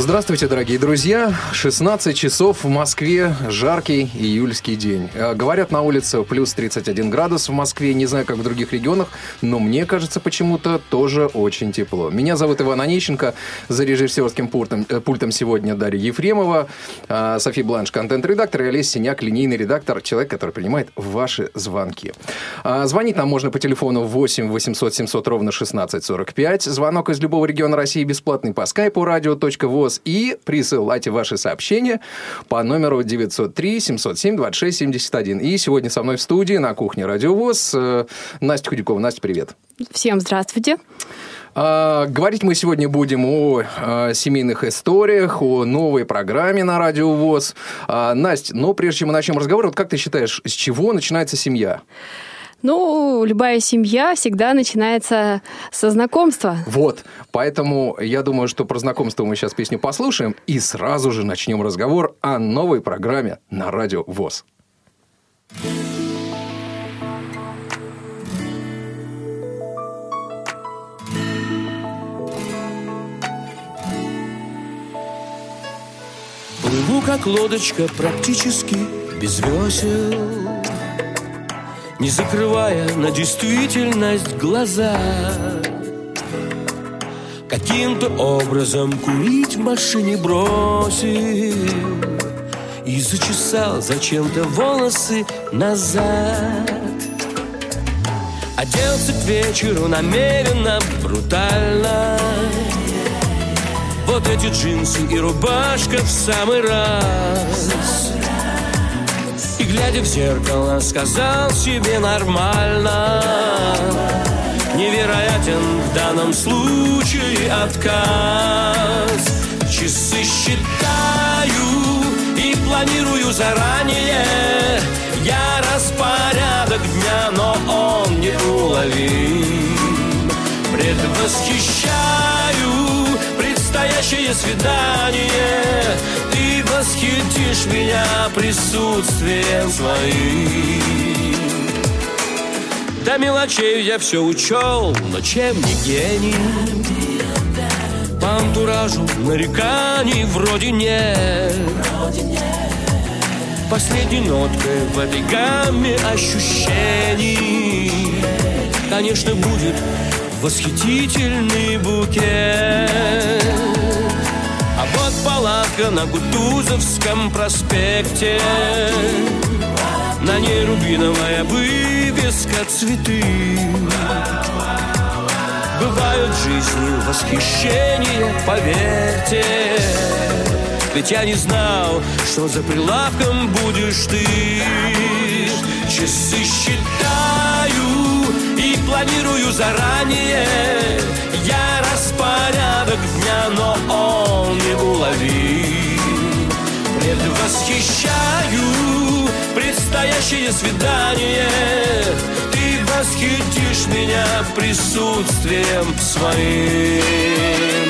Здравствуйте, дорогие друзья. 16 часов в Москве, жаркий июльский день. Э, говорят, на улице плюс 31 градус в Москве. Не знаю, как в других регионах, но мне кажется, почему-то тоже очень тепло. Меня зовут Иван Онищенко. За режиссерским пультом, э, пультом сегодня Дарья Ефремова, э, Софи Бланш, контент-редактор, и Олесь Синяк, линейный редактор, человек, который принимает ваши звонки. Звонить нам можно по телефону 8 800 700 ровно 1645. Звонок из любого региона России бесплатный по скайпу radio.voz вопрос и присылайте ваши сообщения по номеру 903 707 26 71. И сегодня со мной в студии на кухне Радиовоз э, Настя Худякова. Настя, привет. Всем здравствуйте. А, говорить мы сегодня будем о а, семейных историях, о новой программе на Радио ВОЗ. А, Настя, но прежде чем мы начнем разговор, вот как ты считаешь, с чего начинается семья? Ну, любая семья всегда начинается со знакомства. Вот, поэтому я думаю, что про знакомство мы сейчас песню послушаем и сразу же начнем разговор о новой программе на радио ВОЗ. Плыву как лодочка практически без весел не закрывая на действительность глаза. Каким-то образом курить в машине бросил И зачесал зачем-то волосы назад. Оделся к вечеру намеренно, брутально. Вот эти джинсы и рубашка в самый раз глядя в зеркало, сказал себе нормально. Невероятен в данном случае отказ. Часы считаю и планирую заранее. Я распорядок дня, но он неуловим Предвосхищаю предстоящее свидание. Ты восхитишь меня присутствием своим До мелочей я все учел, но чем не гений? По антуражу нареканий вроде нет. Последней ноткой в этой гамме ощущений Конечно, будет восхитительный букет А вот палатка на Гутузовском проспекте. На ней рубиновая вывеска цветы Бывают жизни восхищения, поверьте. Ведь я не знал, что за прилавком будешь ты. Часы считаю и планирую заранее. Я распорядок дня, но он неуловим Предвосхищаю предстоящее свидание. Ты восхитишь меня присутствием своим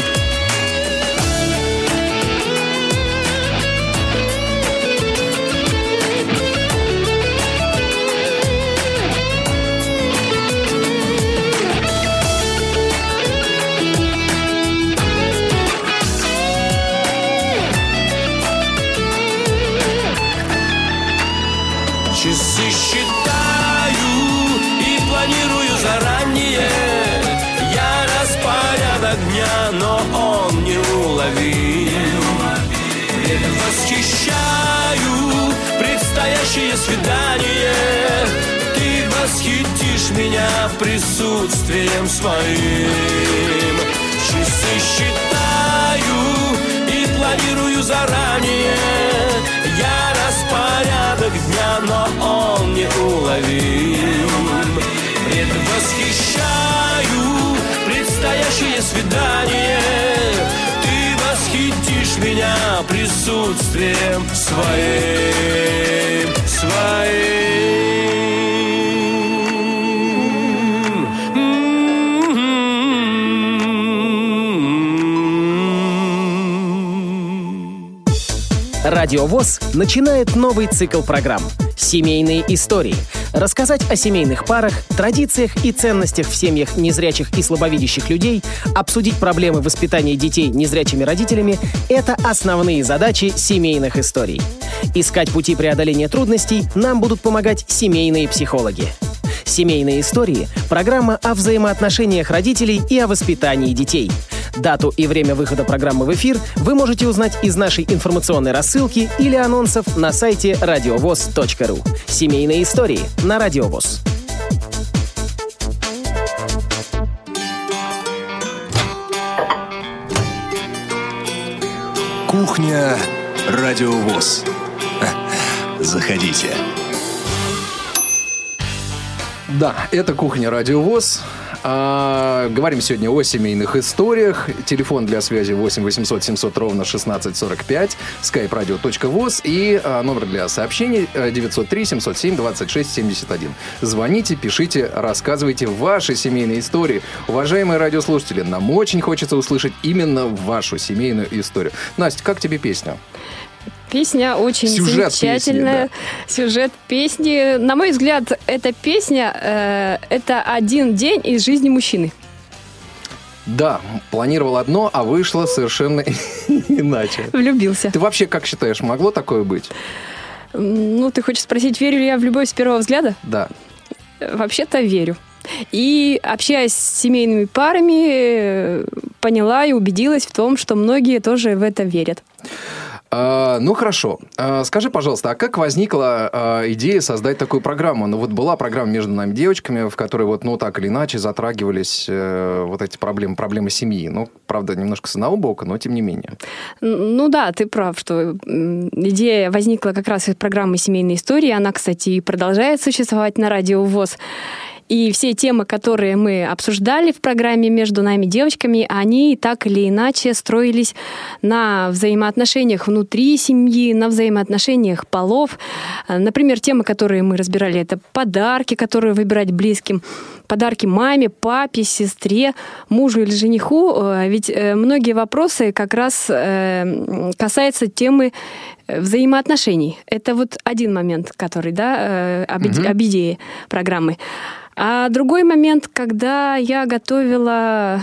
предстоящее свидание Ты восхитишь меня присутствием своим. Часы считаю и планирую заранее. Я распорядок дня, но он не уловим. Предвосхищаю предстоящее свидание восхитишь меня присутствием своим, своим. Радио ВОЗ начинает новый цикл программ «Семейные истории». Рассказать о семейных парах, традициях и ценностях в семьях незрячих и слабовидящих людей, обсудить проблемы воспитания детей незрячими родителями – это основные задачи семейных историй. Искать пути преодоления трудностей нам будут помогать семейные психологи. «Семейные истории» – программа о взаимоотношениях родителей и о воспитании детей – Дату и время выхода программы в эфир вы можете узнать из нашей информационной рассылки или анонсов на сайте радиовоз.ру. Семейные истории на Радиовоз. Кухня Радиовоз. Заходите. Да, это кухня Радиовоз. А, говорим сегодня о семейных историях. Телефон для связи 8 800 700 ровно 1645, skype-radio.voz и а, номер для сообщений 903 707 26 71. Звоните, пишите, рассказывайте ваши семейные истории. Уважаемые радиослушатели, нам очень хочется услышать именно вашу семейную историю. Настя, как тебе песня? Песня очень Сюжет замечательная. Песни, да. Сюжет песни. На мой взгляд, эта песня э, это один день из жизни мужчины. Да, планировал одно, а вышло совершенно иначе. Влюбился. Ты вообще как считаешь, могло такое быть? Ну, ты хочешь спросить, верю ли я в любовь с первого взгляда? Да. Вообще-то верю. И общаясь с семейными парами, э, поняла и убедилась в том, что многие тоже в это верят. А, ну хорошо. А, скажи, пожалуйста, а как возникла а, идея создать такую программу? Ну вот была программа между нами девочками, в которой вот, ну так или иначе затрагивались э, вот эти проблемы, проблемы семьи. Ну, правда, немножко с одного бока, но тем не менее. Ну да, ты прав, что идея возникла как раз из программы «Семейные истории». Она, кстати, и продолжает существовать на радио ВОЗ. И все темы, которые мы обсуждали в программе «Между нами девочками», они так или иначе строились на взаимоотношениях внутри семьи, на взаимоотношениях полов. Например, темы, которые мы разбирали, это подарки, которые выбирать близким, подарки маме, папе, сестре, мужу или жениху. Э, ведь э, многие вопросы как раз э, касаются темы взаимоотношений. Это вот один момент, который, да, об, угу. об идее программы. А другой момент, когда я готовила,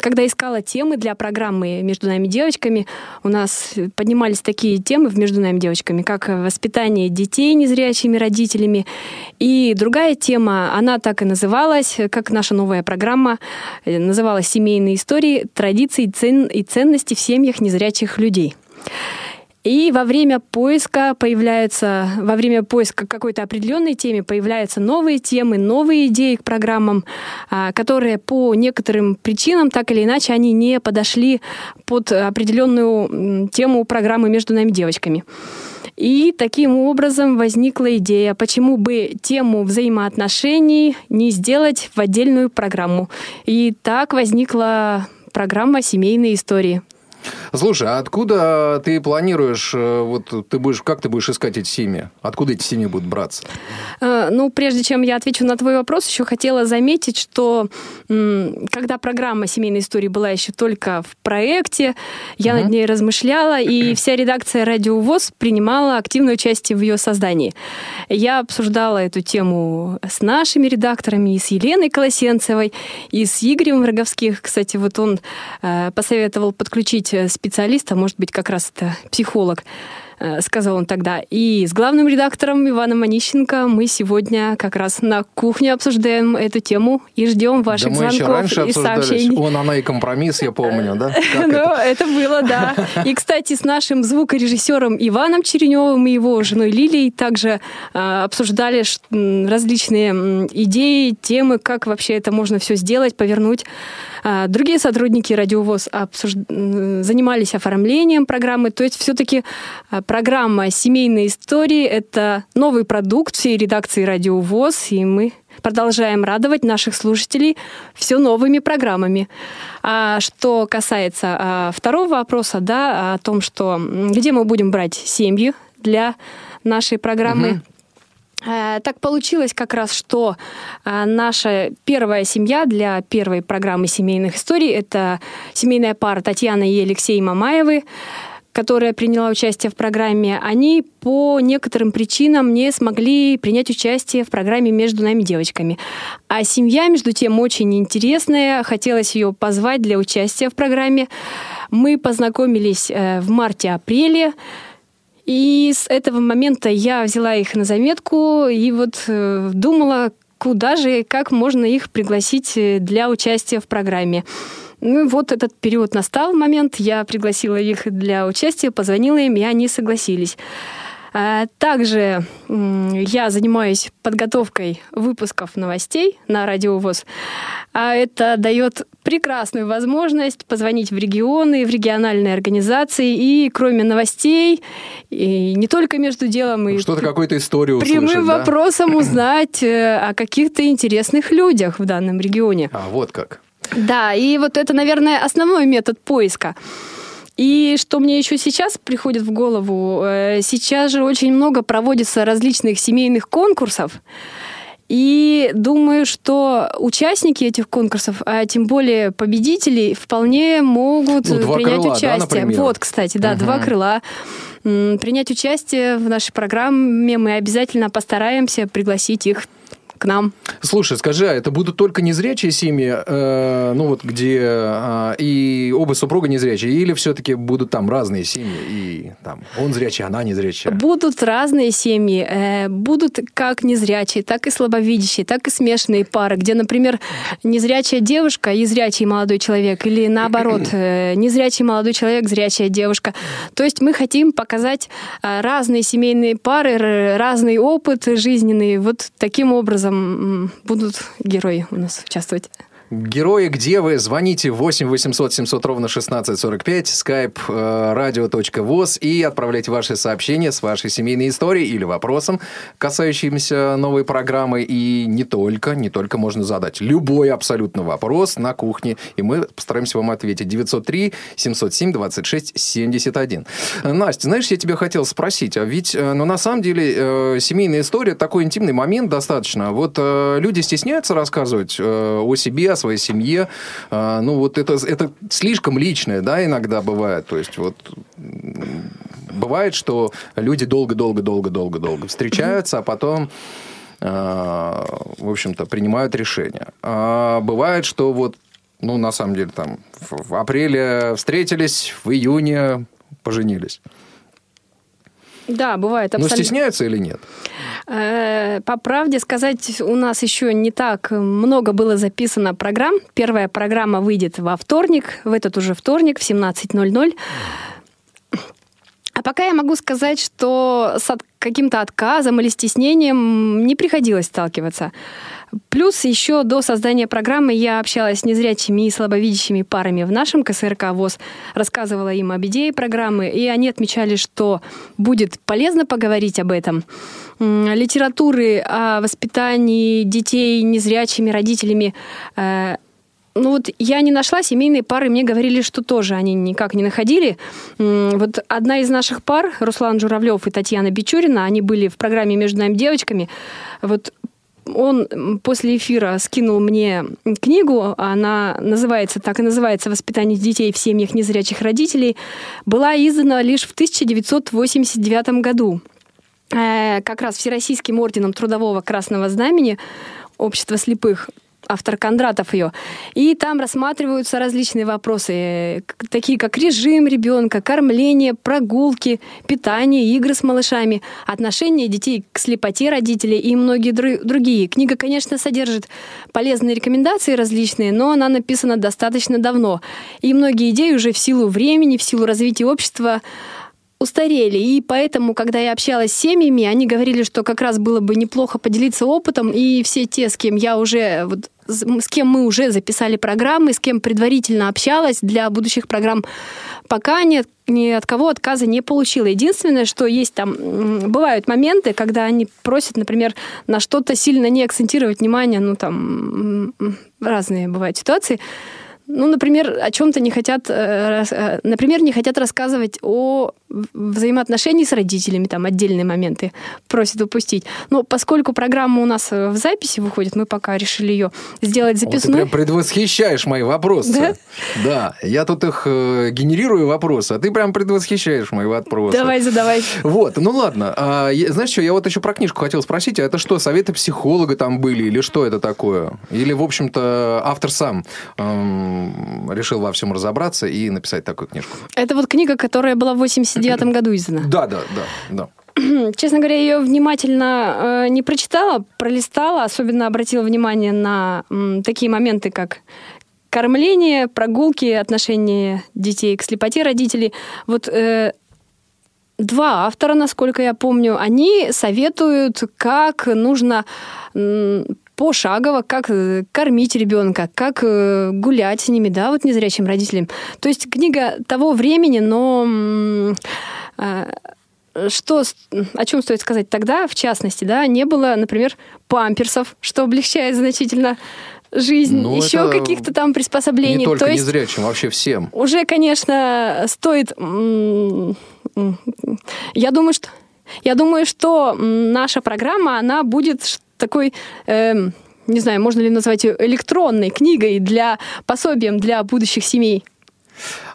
когда искала темы для программы «Между нами девочками», у нас поднимались такие темы в «Между нами девочками», как воспитание детей незрячими родителями. И другая тема, она так и называлась, как наша новая программа, называлась «Семейные истории, традиции и ценности в семьях незрячих людей». И во время поиска появляются, во время поиска какой-то определенной теме появляются новые темы, новые идеи к программам, а, которые по некоторым причинам, так или иначе, они не подошли под определенную тему программы «Между нами девочками». И таким образом возникла идея, почему бы тему взаимоотношений не сделать в отдельную программу. И так возникла программа «Семейные истории». Слушай, а откуда ты планируешь, э, вот ты будешь, как ты будешь искать эти семьи? Откуда эти семьи будут браться? Э, ну, прежде чем я отвечу на твой вопрос, еще хотела заметить, что когда программа семейной истории была еще только в проекте, я угу. над ней размышляла, и вся редакция Радио ВОЗ принимала активное участие в ее создании. Я обсуждала эту тему с нашими редакторами, и с Еленой Колосенцевой, и с Игорем Роговских. Кстати, вот он э, посоветовал подключить Э, специалиста, может быть, как раз это психолог, сказал он тогда. И с главным редактором Иваном Онищенко мы сегодня как раз на кухне обсуждаем эту тему и ждем ваших да звонков раньше и сообщений. Он, она и компромисс, я помню, да? Ну, это было, да. И, кстати, с нашим звукорежиссером Иваном Череневым и его женой Лилией также э, обсуждали различные идеи, темы, как вообще это можно все сделать, повернуть. А, другие сотрудники радиовоз обсуж... занимались оформлением программы, то есть все-таки а, программа «Семейные истории» — это новый продукт всей редакции «Радио ВОЗ», и мы продолжаем радовать наших слушателей все новыми программами. А что касается а, второго вопроса, да, о том, что где мы будем брать семьи для нашей программы. Угу. Так получилось как раз, что наша первая семья для первой программы семейных историй – это семейная пара Татьяна и Алексей Мамаевы. Которая приняла участие в программе, они по некоторым причинам не смогли принять участие в программе «Между нами девочками». А семья, между тем, очень интересная. Хотелось ее позвать для участия в программе. Мы познакомились э, в марте-апреле. И с этого момента я взяла их на заметку и вот э, думала, куда же и как можно их пригласить э, для участия в программе. Ну, вот этот период настал момент, я пригласила их для участия, позвонила им, и они согласились. А, также я занимаюсь подготовкой выпусков новостей на Радио ВОЗ. А это дает прекрасную возможность позвонить в регионы, в региональные организации и кроме новостей, и не только между делом, и Что-то какую-то историю прямым услышать, да? вопросом узнать э, о каких-то интересных людях в данном регионе. А, вот как. Да, и вот это, наверное, основной метод поиска. И что мне еще сейчас приходит в голову, э, сейчас же очень много проводится различных семейных конкурсов. И думаю, что участники этих конкурсов, а тем более победители, вполне могут Ну, два принять крыла, да, участие. например? вот, кстати, да, два Мгм. крыла. Принять участие в нашей программе мы обязательно постараемся пригласить их к нам. Слушай, скажи, а это будут только незрячие семьи, э, ну вот где э, и оба супруга незрячие, или все-таки будут там разные семьи, и там он зрячий, она незрячая? Будут разные семьи, э, будут как незрячие, так и слабовидящие, так и смешанные пары, где, например, незрячая девушка и зрячий молодой человек, или наоборот, э, незрячий молодой человек, зрячая девушка. То есть мы хотим показать э, разные семейные пары, разный опыт жизненный. Вот таким образом м, будут герои у нас участвовать. Герои, где вы? Звоните 8 800 700 ровно 1645, skype э, radio.voz и отправляйте ваши сообщения с вашей семейной историей или вопросом, касающимся новой программы. И не только, не только можно задать любой абсолютно вопрос на кухне, и мы постараемся вам ответить. 903 707 26 71. Настя, знаешь, я тебя хотел спросить, а ведь, э, ну, на самом деле, э, семейная история такой интимный момент достаточно. Вот э, люди стесняются рассказывать э, о себе, о своей семье. Э, ну, вот это, это слишком личное, да, иногда бывает. То есть, вот бывает, что люди долго-долго-долго-долго-долго встречаются, а потом э, в общем-то, принимают решение. А бывает, что вот, ну, на самом деле, там, в апреле встретились, в июне поженились. Да, бывает абсолютно. стесняются или нет? Э, По правде сказать, у нас еще не так много было записано программ. Первая программа выйдет во вторник, в этот уже вторник в 17.00. А пока я могу сказать, что с каким-то отказом или стеснением не приходилось сталкиваться. Плюс еще до создания программы я общалась с незрячими и слабовидящими парами в нашем КСРК ВОЗ, рассказывала им об идее программы, и они отмечали, что будет полезно поговорить об этом. Литературы о воспитании детей незрячими родителями э, ну вот я не нашла семейные пары, мне говорили, что тоже они никак не находили. Вот одна из наших пар, Руслан Журавлев и Татьяна Бичурина, они были в программе «Между нами девочками». Вот он после эфира скинул мне книгу, она называется, так и называется «Воспитание детей в семьях незрячих родителей», была издана лишь в 1989 году. Э, Как раз Всероссийским орденом Трудового Красного Знамени Общества слепых автор Кондратов ее. И там рассматриваются различные вопросы, такие как режим ребенка, кормление, прогулки, питание, игры с малышами, отношение детей к слепоте родителей и многие дру- другие. Книга, конечно, содержит полезные рекомендации различные, но она написана достаточно давно. И многие идеи уже в силу времени, в силу развития общества устарели. И поэтому, когда я общалась с семьями, они говорили, что как раз было бы неплохо поделиться опытом. И все те, с кем я уже, вот, с кем мы уже записали программы, с кем предварительно общалась для будущих программ, пока ни, от- ни от кого отказа не получила. Единственное, что есть там, бывают моменты, когда они просят, например, на что-то сильно не акцентировать внимание, ну там разные бывают ситуации. Ну, например, о чем-то не хотят, э, э, например, не хотят рассказывать о взаимоотношении с родителями, там отдельные моменты просят упустить. Но поскольку программа у нас в записи выходит, мы пока решили ее сделать записной. Вот ты прям предвосхищаешь мои вопросы. Да? Да, я тут их э, генерирую вопросы, а ты прям предвосхищаешь мои вопросы. Давай, задавай. Вот, ну ладно. А, знаешь что, я вот еще про книжку хотел спросить, а это что, советы психолога там были или что это такое? Или, в общем-то, автор сам эм, решил во всем разобраться и написать такую книжку? Это вот книга, которая была в 89 году издана. Да, да, да, да. Честно говоря, я ее внимательно э, не прочитала, пролистала, особенно обратила внимание на м, такие моменты, как кормление, прогулки, отношения детей к слепоте родителей. Вот э, два автора, насколько я помню, они советуют, как нужно пошагово, как э, кормить ребенка, как э, гулять с ними, да, вот незрячим родителям. То есть книга того времени, но э, что, о чем стоит сказать тогда, в частности, да, не было, например, памперсов, что облегчает значительно жизнь, ну, еще каких-то там приспособлений. Не только То есть незрячим, вообще всем. Уже, конечно, стоит... Я думаю, что... Я думаю, что наша программа, она будет такой... Э, не знаю, можно ли назвать ее электронной книгой для пособием для будущих семей.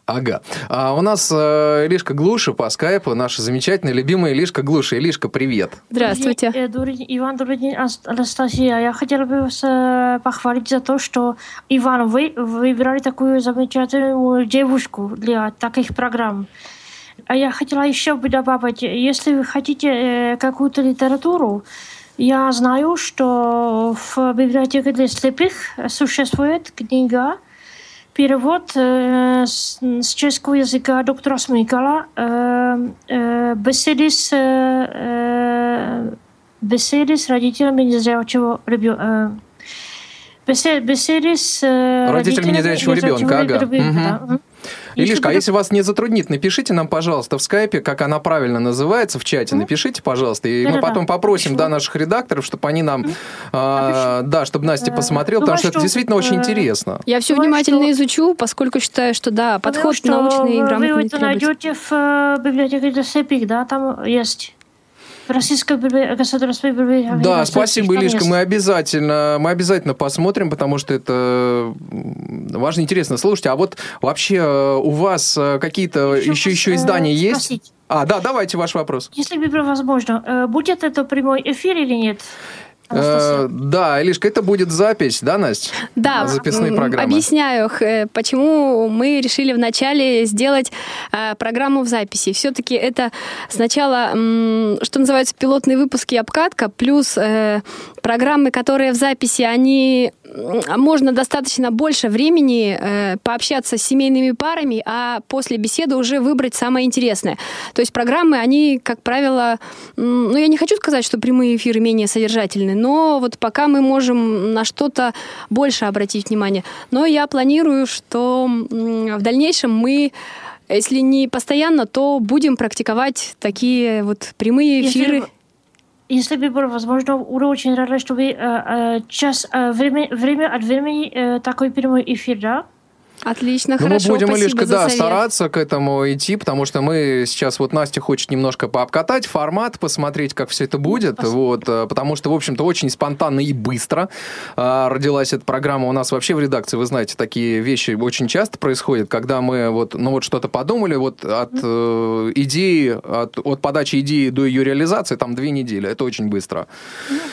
Ага. А у нас э, Илишка Глуша по скайпу, наша замечательная, любимая Илишка Глуша. Илишка, привет. Здравствуйте. День, Иван, добрый день, Анастасия. Я хотела бы вас э, похвалить за то, что, Иван, вы выбрали такую замечательную девушку для таких программ. А я хотела еще бы добавить, если вы хотите э, какую-то литературу, я знаю, что в библиотеке для слепых существует книга перевод э, с, с чешского языка доктора Смыкала э, э, беседы с э, беседы с родителями незрячего ребенка. Беседы, беседы с родителями, родителями незрячего ребенка. Ага. ребенка угу. да. Илишка, а если вас не затруднит, напишите нам, пожалуйста, в скайпе, как она правильно называется в чате. Напишите, пожалуйста, и мы потом попросим да, наших редакторов, чтобы они нам, а, да, чтобы Настя э, посмотрела, потому что это действительно очень э, интересно. Я все внимательно изучу, поскольку считаю, что да, подход научный и грамотный. Вы это найдете в э, библиотеке слепых, да, там есть. Российская государственная библиотека. Да, спасибо, Илишка. Мы обязательно, мы обязательно посмотрим, потому что это важно, интересно. Слушайте, а вот вообще э, у вас э, какие-то еще, еще, еще издания спросить. есть? А, да, давайте ваш вопрос. Если бы возможно, э, будет это прямой эфир или нет? Э, да, Илишка, это будет запись, да, Настя? Да, записные программы. Объясняю, э, почему мы решили вначале сделать э, программу в записи. Все-таки это сначала, что называется, пилотные выпуски обкатка, плюс программы, которые в записи, они можно достаточно больше времени э, пообщаться с семейными парами, а после беседы уже выбрать самое интересное. То есть программы, они, как правило, ну, я не хочу сказать, что прямые эфиры менее содержательны, но вот пока мы можем на что-то больше обратить внимание. Но я планирую, что в дальнейшем мы если не постоянно, то будем практиковать такие вот прямые эфиры. Если, если бы было возможно, буду очень рада, чтобы э, э, час, э, время, время от времени э, такой прямой эфир, да? Отлично, ну, хорошо. Мы будем, Илишка, да, совет. стараться к этому идти, потому что мы сейчас, вот Настя хочет немножко пообкатать формат, посмотреть, как все это будет, спасибо. вот, э, потому что, в общем-то, очень спонтанно и быстро а, родилась эта программа. У нас вообще в редакции, вы знаете, такие вещи очень часто происходят, когда мы вот, ну вот что-то подумали, вот от э, идеи, от, от подачи идеи до ее реализации, там две недели, это очень быстро.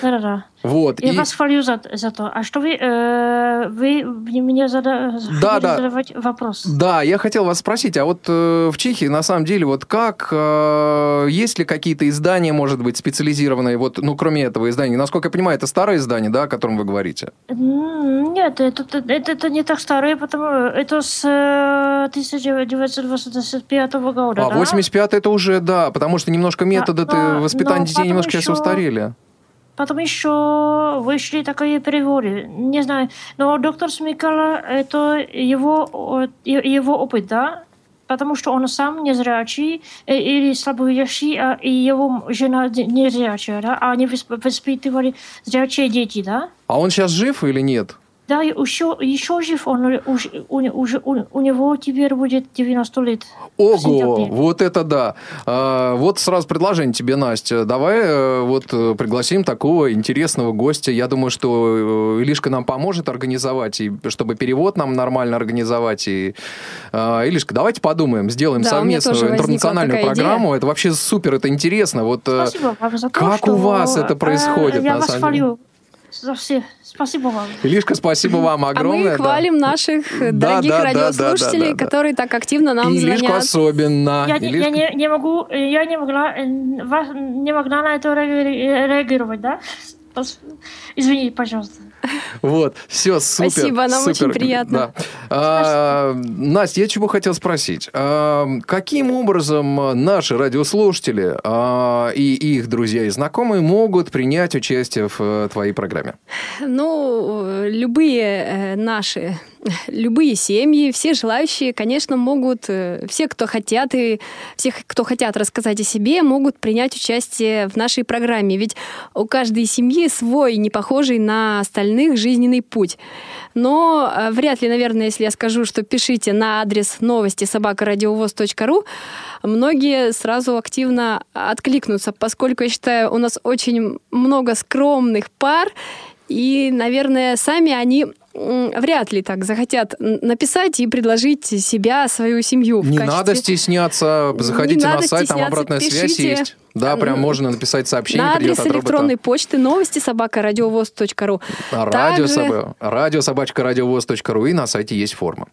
Да-да-да. Вот. Я и... вас хвалю за, за то. А что вы, э, вы мне зада... да, да. Задавать вопрос? Да, я хотел вас спросить, а вот э, в Чехии, на самом деле, вот как, э, есть ли какие-то издания, может быть, специализированные, вот, ну, кроме этого издания? Насколько я понимаю, это старое издание, да, о котором вы говорите? Нет, это, это, это не так старое, потому это с 1985 э, года. А, да? 85 это уже, да, потому что немножко методы да, воспитания детей немножко еще... сейчас устарели. Потом еще вышли такие переговоры. Не знаю, но доктор Смикала, это его, его опыт, да? Потому что он сам незрячий или слабовидящий, а и его жена незрячая, да? А они воспитывали зрячие дети, да? А он сейчас жив или нет? Да, еще, еще жив, он уж, у, уже, у, у него теперь будет 90 лет. Ого, вот это да. А, вот сразу предложение тебе, Настя. Давай э, вот э, пригласим такого интересного гостя. Я думаю, что э, Илишка нам поможет организовать, и чтобы перевод нам нормально организовать. И, а, Илишка, давайте подумаем, сделаем Да, совместную интернациональную программу. Это вообще супер, это интересно. Вот, Спасибо вам за то, как что, у вас это происходит, Я на вас самом деле? хвалю за все. Спасибо вам. Илишка, спасибо вам А огромное. мы да. хвалим наших э, Да, дорогих да, да, радиослушателей, да, да, да. которые так активно нам И Илишку звонят. особенно. Я, не- я Илишка- не, не могу, я не могла, э, вас, не могла на это реаги- реагировать, да? Пос- Извини, пожалуйста. Вот, все, супер. Спасибо, нам супер. очень приятно. Да. А, Настя, я чего хотел спросить. А, каким образом наши радиослушатели а, и их друзья и знакомые могут принять участие в э, твоей программе? Ну, э, любые э, наши, любые семьи, все желающие, конечно, могут, э, все, кто хотят, и все, кто хотят рассказать о себе, могут принять участие в нашей программе. Ведь у каждой семьи свой, не похожий на остальных, жизненный путь. Но э, вряд ли, наверное, если я скажу, что пишите на адрес новости собакарадиовоз.ру, многие сразу активно откликнутся, поскольку, я считаю, у нас очень много скромных пар, и, наверное, сами они вряд ли так захотят написать и предложить себя, свою семью. Не качестве- надо стесняться, заходите Не на сайт, там обратная связь пишите. есть. Да, прям можно написать сообщение, на адрес от робота. электронной почты новости собака радиовоз.ру. Радио, Также- радио собачка радиовоз.ру и на сайте есть форма.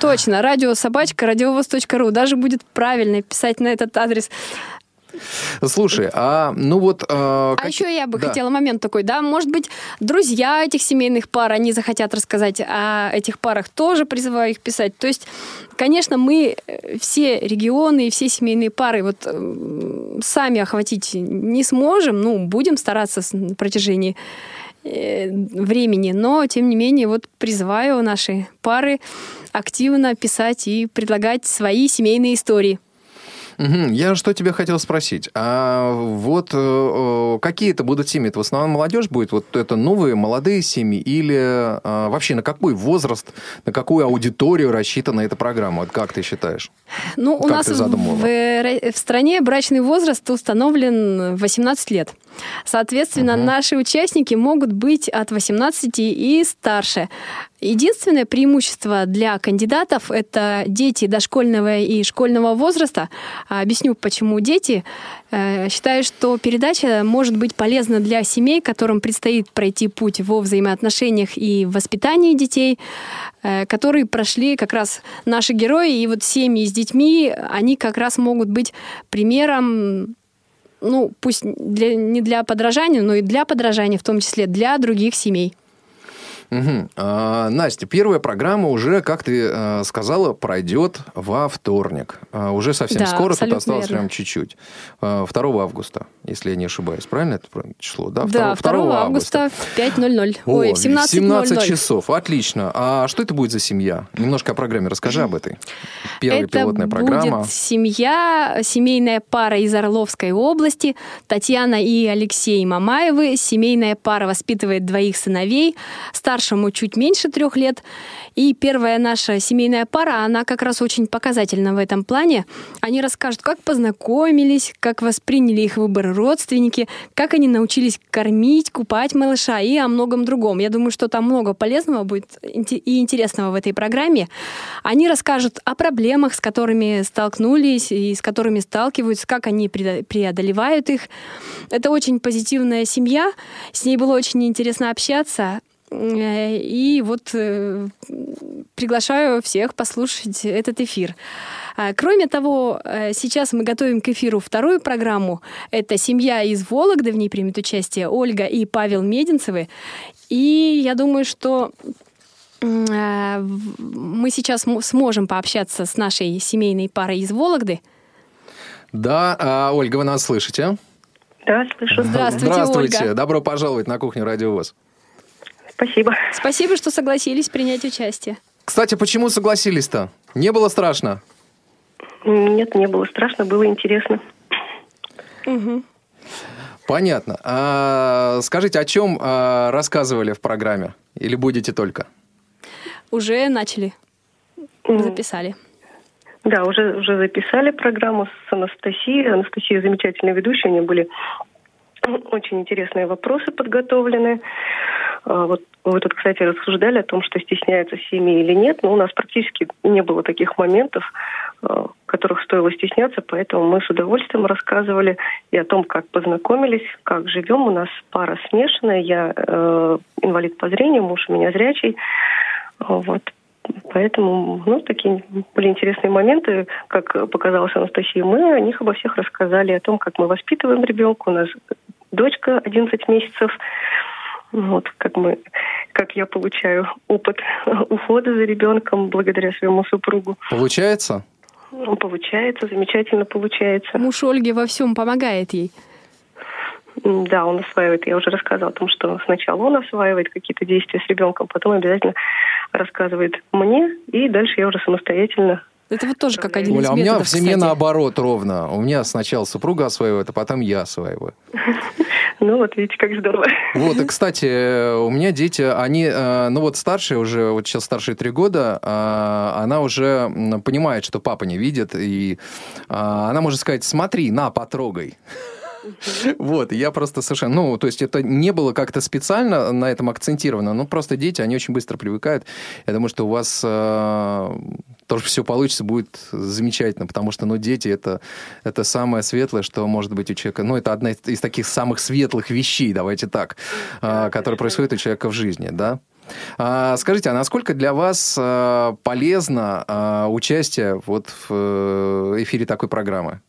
Точно, радиособачка радиовоз.ру. Даже будет правильно писать на этот адрес. Слушай, а ну вот... А как- еще я бы Да. хотела момент такой, да, может быть, друзья этих семейных пар, они захотят рассказать о этих парах, тоже призываю их писать. То есть, конечно, мы э, все регионы и все семейные пары вот э, сами охватить не сможем, ну, будем стараться на протяжении э, времени, но, тем не менее, вот призываю наши пары активно писать и предлагать свои семейные истории. Мгм. Я что тебя хотел спросить. А вот э, э, какие это будут семьи? Это в основном молодежь будет? Вот это новые, молодые семьи? Или э, вообще на какой возраст, на какую аудиторию рассчитана эта программа? Вот как ты считаешь? Ну, у Как нас ты в, задумывала? в стране брачный возраст установлен 18 лет. Соответственно, наши участники могут быть от 18 и старше. Единственное преимущество для кандидатов – это дети дошкольного и школьного возраста. А Объясню, почему дети. Э, Считаю, что передача может быть полезна для семей, которым предстоит пройти путь во взаимоотношениях и воспитании детей, э, которые прошли как раз наши герои. И вот семьи с детьми, они как раз могут быть примером ну, пусть для, не для подражания, но и для подражания, в том числе для других семей. Мгм. А, Настя, первая программа уже, как ты э, сказала, пройдет во вторник. А, уже совсем Да, скоро, тут осталось верно. прям чуть-чуть. А, 2 августа, если я не ошибаюсь. Правильно это число? Да, Да, 2 августа в 5.00. О, Ой, в 17.00. часов, отлично. А что это будет за семья? Немножко о программе расскажи об этой. Первая Это пилотная программа. будет семья, семейная пара из Орловской области. Татьяна и Алексей Мамаевы. Семейная пара воспитывает двоих сыновей. Старшему чуть меньше трех лет. И первая наша семейная пара, она как раз очень показательна в этом плане. Они расскажут, как познакомились, как восприняли их выбор родственники, как они научились кормить, купать малыша и о многом другом. Я думаю, что там много полезного будет и интересного в этой программе. Они расскажут о проблемах, с которыми столкнулись и с которыми сталкиваются, как они преодо- преодолевают их. Это очень позитивная семья. С ней было очень интересно общаться. Э, И вот э, приглашаю всех послушать этот эфир. А, Кроме того, э, сейчас мы готовим к эфиру вторую программу. Это «Семья из Вологды», в ней примет участие Ольга и Павел Мединцевы. И я думаю, что мы сейчас мо- сможем пообщаться с нашей семейной парой из Вологды. Да, а, Ольга, вы нас слышите? Да, слышу. Здравствуйте, Здравствуйте. Ольга. Добро пожаловать на кухню Радио ВОЗ. Спасибо. Спасибо, что согласились принять участие. Кстати, почему согласились-то? Не было страшно? Нет, не было страшно, было интересно. Понятно. А, скажите, о чем а, рассказывали в программе? Или будете только? Уже начали. Записали. Да, уже, уже записали программу с Анастасией. Анастасия замечательная ведущая, у нее были очень интересные вопросы подготовлены. А, Вот вы тут, кстати, рассуждали о том, что стесняются семьи или нет, но у нас практически не было таких моментов, а, которых стоило стесняться, поэтому мы с удовольствием рассказывали и о том, как познакомились, как живем. У нас пара смешанная, я э, инвалид по зрению, муж у меня зрячий. Вот. Поэтому, ну, такие были интересные моменты, как показалось Анастасии. Мы о них обо всех рассказали, о том, как мы воспитываем ребенка. У нас дочка 11 месяцев. Вот, как мы, как я получаю опыт ухода за ребенком благодаря своему супругу. Получается? Ну, Получается, замечательно получается. Муж Ольги во всем помогает ей. Да, он осваивает. Я уже рассказывала о том, что сначала он осваивает какие-то действия с ребенком, потом обязательно рассказывает мне, и дальше я уже самостоятельно. Это вот тоже как один из Оля, а у меня методов, в семье кстати. наоборот ровно. У меня сначала супруга осваивает, а потом я осваиваю. Ну вот видите, как здорово. Вот, и, кстати, э, у меня дети, они, э, ну вот старшая уже, вот сейчас старшие три года, а, она уже понимает, что папа не видит, и а, она может сказать, смотри, на, потрогай. Вот, я просто совершенно... Ну, то есть это не было как-то специально на этом акцентировано, но просто дети, они очень быстро привыкают. Я думаю, что у вас э, тоже все получится, будет замечательно, потому что, ну, дети это, это самое светлое, что может быть у человека. Ну, это одна из, из таких самых светлых вещей, давайте так, э, которые происходят у человека в жизни, да? А, скажите, а насколько для вас э, полезно участие вот в эфире такой программы?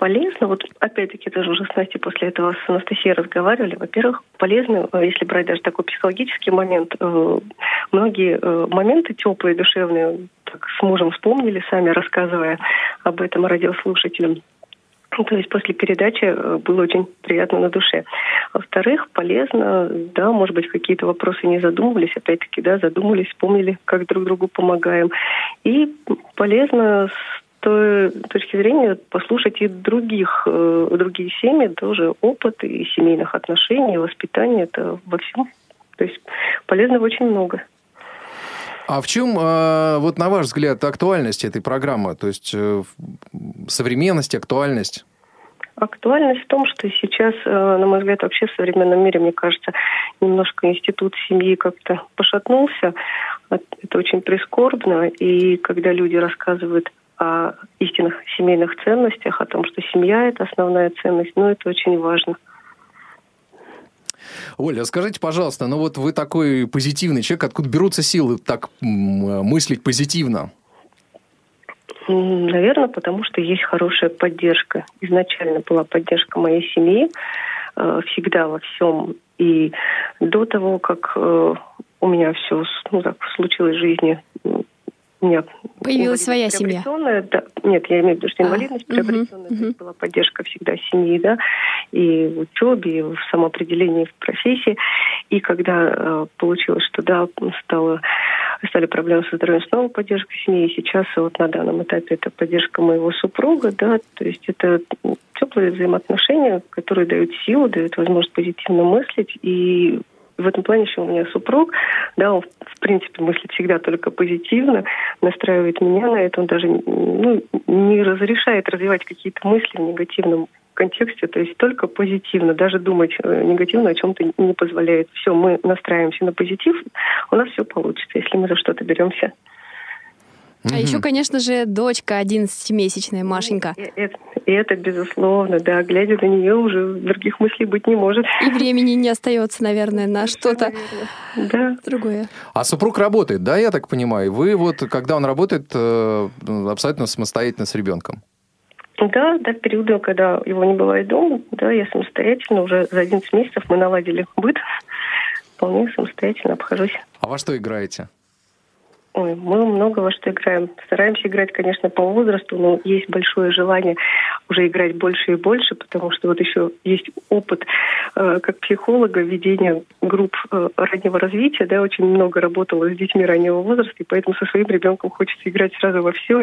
Полезно, вот опять-таки даже уже с Настей после этого с Анастасией разговаривали. Во-первых, полезно, э, если брать даже такой психологический момент, э, многие э, моменты теплые, душевные, так с мужем вспомнили сами, рассказывая об этом радиослушателям. Ну, То есть после передачи было очень приятно на душе. Во-вторых, полезно, да, может быть, какие-то вопросы не задумывались, опять-таки, да, задумались, вспомнили, как друг другу помогаем. И полезно той точки зрения послушать и других, э, другие семьи, тоже опыт и семейных отношений, и воспитания, это во всем. То есть полезного очень много. А в чем, э, вот на ваш взгляд, актуальность этой программы? То есть э, современность, актуальность? Актуальность в том, что сейчас, э, на мой взгляд, вообще в современном мире, мне кажется, немножко институт семьи как-то пошатнулся. Это очень прискорбно. И когда люди рассказывают о истинных семейных ценностях, о том, что семья – это основная ценность, ну, это очень важно. Оля, скажите, пожалуйста, ну вот вы такой позитивный человек, откуда берутся силы так мыслить позитивно? Наверное, потому что есть хорошая поддержка. Изначально была поддержка моей семьи э, всегда во всем. И до того, как э, у меня все ну, так, случилось в жизни, меня Появилась своя семья. да. Нет, я имею в виду, что А, инвалидность мгм, приобретенная, то мгм. есть была поддержка всегда семьи, да, и в учебе, и в самоопределении в профессии. И когда э, получилось, что да, стало, стали проблемы со здоровьем, снова поддержка семьи, и сейчас вот на данном этапе это поддержка моего супруга, да, то есть это теплые взаимоотношения, которые дают силу, дают возможность позитивно мыслить, и в этом плане еще у меня супруг, да, он в принципе мыслит всегда только позитивно, настраивает меня на это, он даже ну, не разрешает развивать какие-то мысли в негативном контексте, то есть только позитивно, даже думать э, негативно о чем-то не позволяет. Все, мы настраиваемся на позитив, у нас все получится, если мы за что-то беремся. А еще, конечно же, дочка 11-месячная, Машенька. Это, это безусловно, да, глядя на нее уже других мыслей быть не может. И времени не остается, наверное, на что-то Да. другое. А супруг работает, да, я так понимаю? Вы вот, когда он работает, э, абсолютно самостоятельно с ребенком? Да, да, в периоды, когда его не бывает дома, да, я самостоятельно, уже за 11 месяцев мы наладили быт, вполне самостоятельно обхожусь. А во что играете? Ой, мы много во что играем. Стараемся играть, конечно, по возрасту, но есть большое желание уже играть больше и больше, потому что вот еще есть опыт э, как психолога ведения групп э, раннего развития, да, очень много работала с детьми раннего возраста, и поэтому со своим ребенком хочется играть сразу во все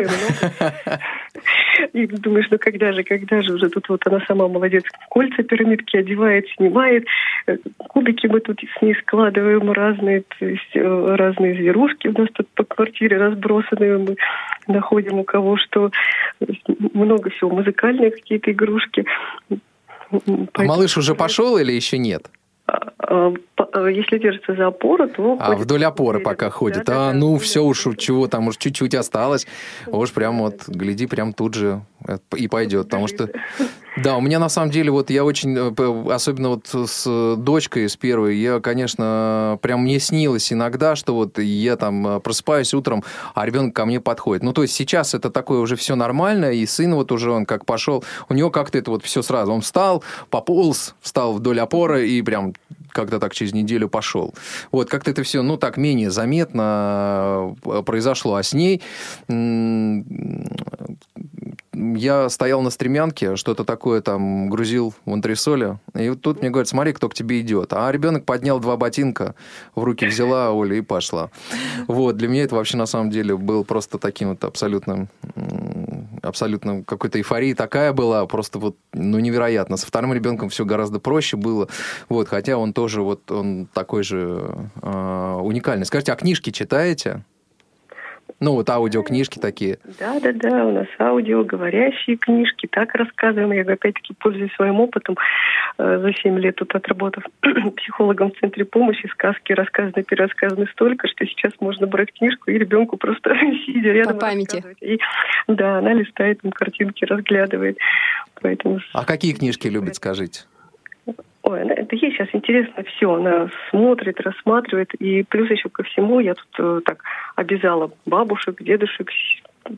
и думаешь, ну когда же, когда же уже? Тут вот она сама молодец, кольца пирамидки одевает, снимает, э, кубики мы тут с ней складываем разные, то есть э, разные зверушки у нас тут по квартире разбросанные, мы находим у кого что, много всего, музыкальные какие-то игрушки. А малыш уже пошел или еще нет? А, а, а, если держится за опору, то... А вдоль опоры пока ходит. Да, а, да, ну, все уж, чего там, уж чуть-чуть осталось. Уж прям вот, гляди, прям тут же и пойдет. Потому что да, у меня на самом деле вот я очень, э, особенно вот с дочкой, с первой, я, конечно, прям мне снилось иногда, что вот я там э, просыпаюсь утром, а ребенок ко мне подходит. Ну, то есть сейчас это такое уже все нормально, и сын вот уже он как пошел, у него как-то это вот все сразу. Он встал, пополз, встал вдоль опоры и прям как-то так через неделю пошел. Вот, как-то это все, ну, так, менее заметно э, произошло. А с ней я стоял на стремянке, что-то такое там грузил в антресоле, и вот тут мне говорят, смотри, кто к тебе идет. А ребенок поднял два ботинка, в руки взяла Оля и пошла. Вот, для меня это вообще на самом деле был просто таким вот абсолютно, абсолютно какой-то эйфория такая была, просто вот, ну, невероятно. Со вторым ребенком все гораздо проще было, вот, хотя он тоже вот, он такой же э, уникальный. Скажите, а книжки читаете? Ну, вот аудиокнижки такие. Да, да, да, у нас аудио, говорящие книжки, так рассказываем. Я опять-таки пользуюсь своим опытом. Э, за 7 лет тут отработав психологом в центре помощи, сказки рассказаны, перерассказаны столько, что сейчас можно брать книжку и ребенку просто сидя рядом По памяти. И, да, она листает, там картинки разглядывает. Поэтому... А какие книжки любит, скажите? Ой, это ей сейчас интересно все. Она смотрит, рассматривает. И плюс еще ко всему я тут э, так обязала бабушек, дедушек,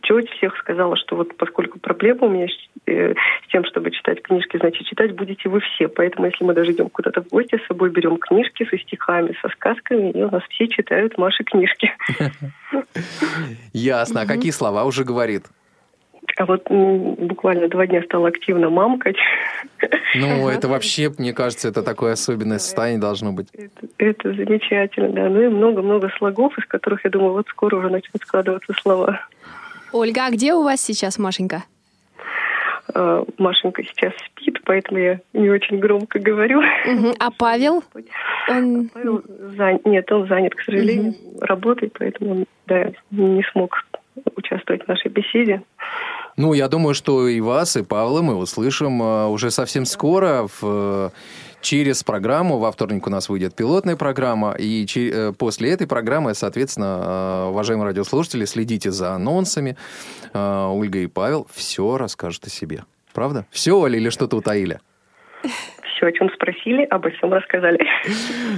теть всех сказала, что вот поскольку проблема у меня э, с тем, чтобы читать книжки, значит, читать будете вы все. Поэтому, если мы даже идем куда-то в гости, с собой берем книжки со стихами, со сказками, и у нас все читают Маши книжки. Ясно. А какие слова уже говорит? А вот буквально два дня стала активно мамкать. Ну, это вообще, мне кажется, это такое особенное состояние должно быть. Это, это замечательно, да. Ну и много-много слогов, из которых, я думаю, вот скоро уже начнут складываться слова. Ольга, а где у вас сейчас Машенька? А, Машенька сейчас спит, поэтому я не очень громко говорю. Угу. А Павел? Он... Павел зан... Нет, он занят, к сожалению, угу. работой, поэтому он да, не смог участвовать в нашей беседе. Ну, я думаю, что и вас, и Павла мы услышим э, уже совсем скоро в э, через программу. Во вторник у нас выйдет пилотная программа, и э, после этой программы, соответственно, уважаемые радиослушатели, следите за анонсами. Ольга и Павел все расскажут о себе. Правда? Все, Оля, или что-то утаили? Все, о чем спросили, обо всем рассказали.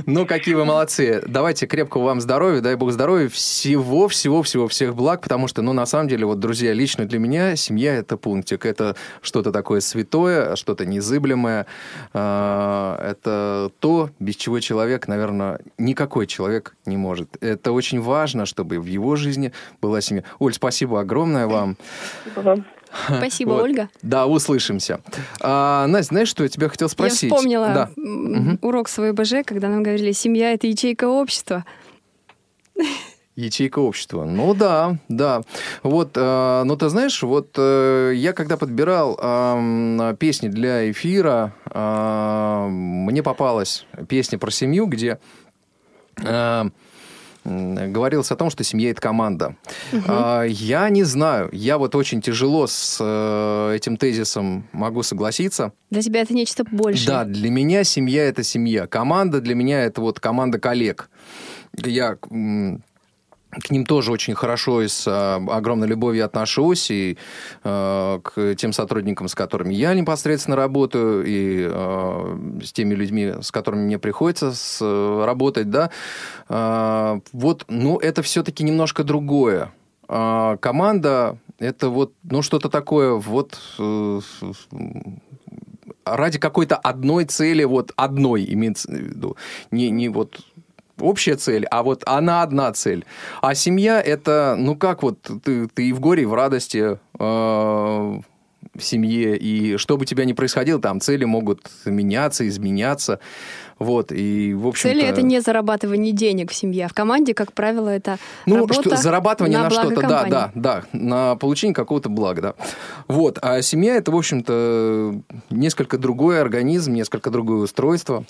Ну, какие вы молодцы. Давайте крепкого вам здоровья, дай бог здоровья, всего-всего-всего всех благ, потому что, ну, на самом деле, вот, друзья, лично для меня семья – это пунктик, это что-то такое святое, что-то незыблемое, а, это то, без чего человек, наверное, никакой человек не может. Это очень важно, чтобы в его жизни была семья. Оль, спасибо огромное вам. Спасибо вам. Спасибо, вот. Ольга. Да, услышимся. А, Настя, знаешь, что я тебя хотел спросить? Я вспомнила да. урок своей БЖ, когда нам говорили, семья – это ячейка общества. Ячейка общества. Ну да, да. Вот, э, ну ты знаешь, вот э, я когда подбирал э, песни для эфира, э, мне попалась песня про семью, где э, говорилось о том, что семья это команда. Угу. Я не знаю, я вот очень тяжело с э, этим тезисом могу согласиться. Для тебя это нечто большее. Да, для меня семья это семья. Команда для меня это вот команда коллег. Я к ним тоже очень хорошо и с а, огромной любовью отношусь, и э, к тем сотрудникам, с которыми я непосредственно работаю, и э, с теми людьми, с которыми мне приходится с, работать, да, э, вот, ну, это все-таки немножко другое. Э, команда – это вот, ну, что-то такое, вот, э, ради какой-то одной цели, вот одной имеется в виду, не, не вот общая цель, а вот она одна цель. А семья это, ну как вот, ты, ты и в горе, и в радости, э, в семье, и что бы тебя ни происходило, там цели могут меняться, изменяться. Вот, и, в общем Цели это не зарабатывание денег в семье, а в команде, как правило, это ну, работа что, зарабатывание на, на, что-то, да, да, да, на получение какого-то блага, да. Вот, а семья это, в общем-то, несколько другой организм, несколько другое устройство.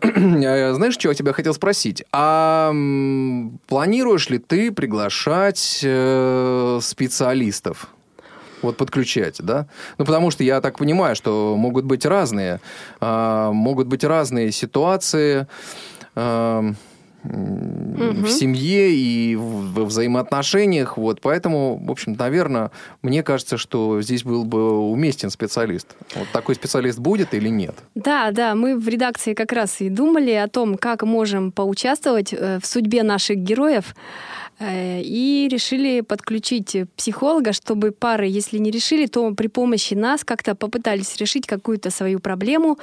Э, Знаешь, что я тебя хотел спросить? А планируешь ли ты приглашать э, специалистов? Вот подключать, да? Ну, потому что я так понимаю, что могут быть разные, а, могут быть разные ситуации а, м, в семье и в во взаимоотношениях, вот, поэтому, в общем, наверное, мне кажется, что здесь был бы уместен специалист. Вот такой специалист будет или нет? Да, да, мы в редакции как раз и думали о том, как можем поучаствовать э, в судьбе наших героев, э, и решили подключить психолога, чтобы пары, если не решили, то при помощи нас как-то попытались решить какую-то свою проблему.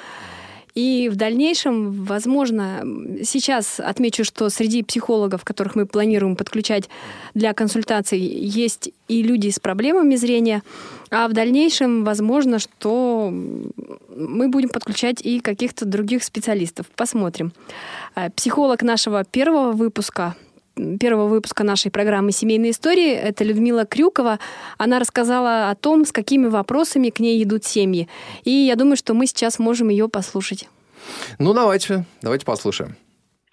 И в дальнейшем, возможно, сейчас отмечу, что среди психологов, которых мы планируем подключать для консультаций, есть и люди с проблемами зрения, а в дальнейшем, возможно, что мы будем подключать и каких-то других специалистов. Посмотрим. Э, Психолог нашего первого выпуска первого выпуска нашей программы «Семейные истории». Это Людмила Крюкова. Она рассказала о том, с какими вопросами к ней идут семьи. И я думаю, что мы сейчас можем ее послушать. Ну, давайте, давайте послушаем.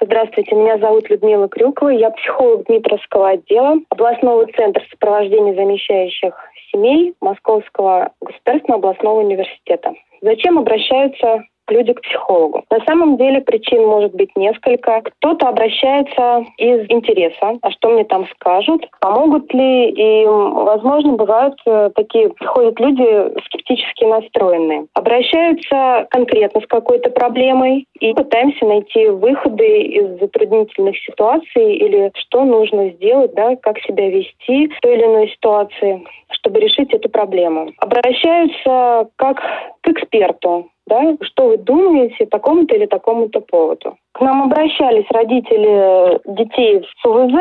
Здравствуйте, меня зовут Людмила Крюкова, я психолог Дмитровского отдела областного центра сопровождения замещающих семей Московского государственного областного университета. Зачем обращаются люди к психологу? На самом деле причин может быть несколько. Кто-то обращается из интереса, а что мне там скажут, помогут ли, и, возможно, бывают э, такие, приходят люди скептически настроенные. Обращаются конкретно с какой-то проблемой и пытаемся найти выходы из затруднительных ситуаций или что нужно сделать, да, как себя вести в той или иной ситуации, чтобы решить эту проблему. Обращаются как к эксперту, да, что вы думаете по такому-то или такому-то поводу. К нам обращались родители детей в СУВЗ,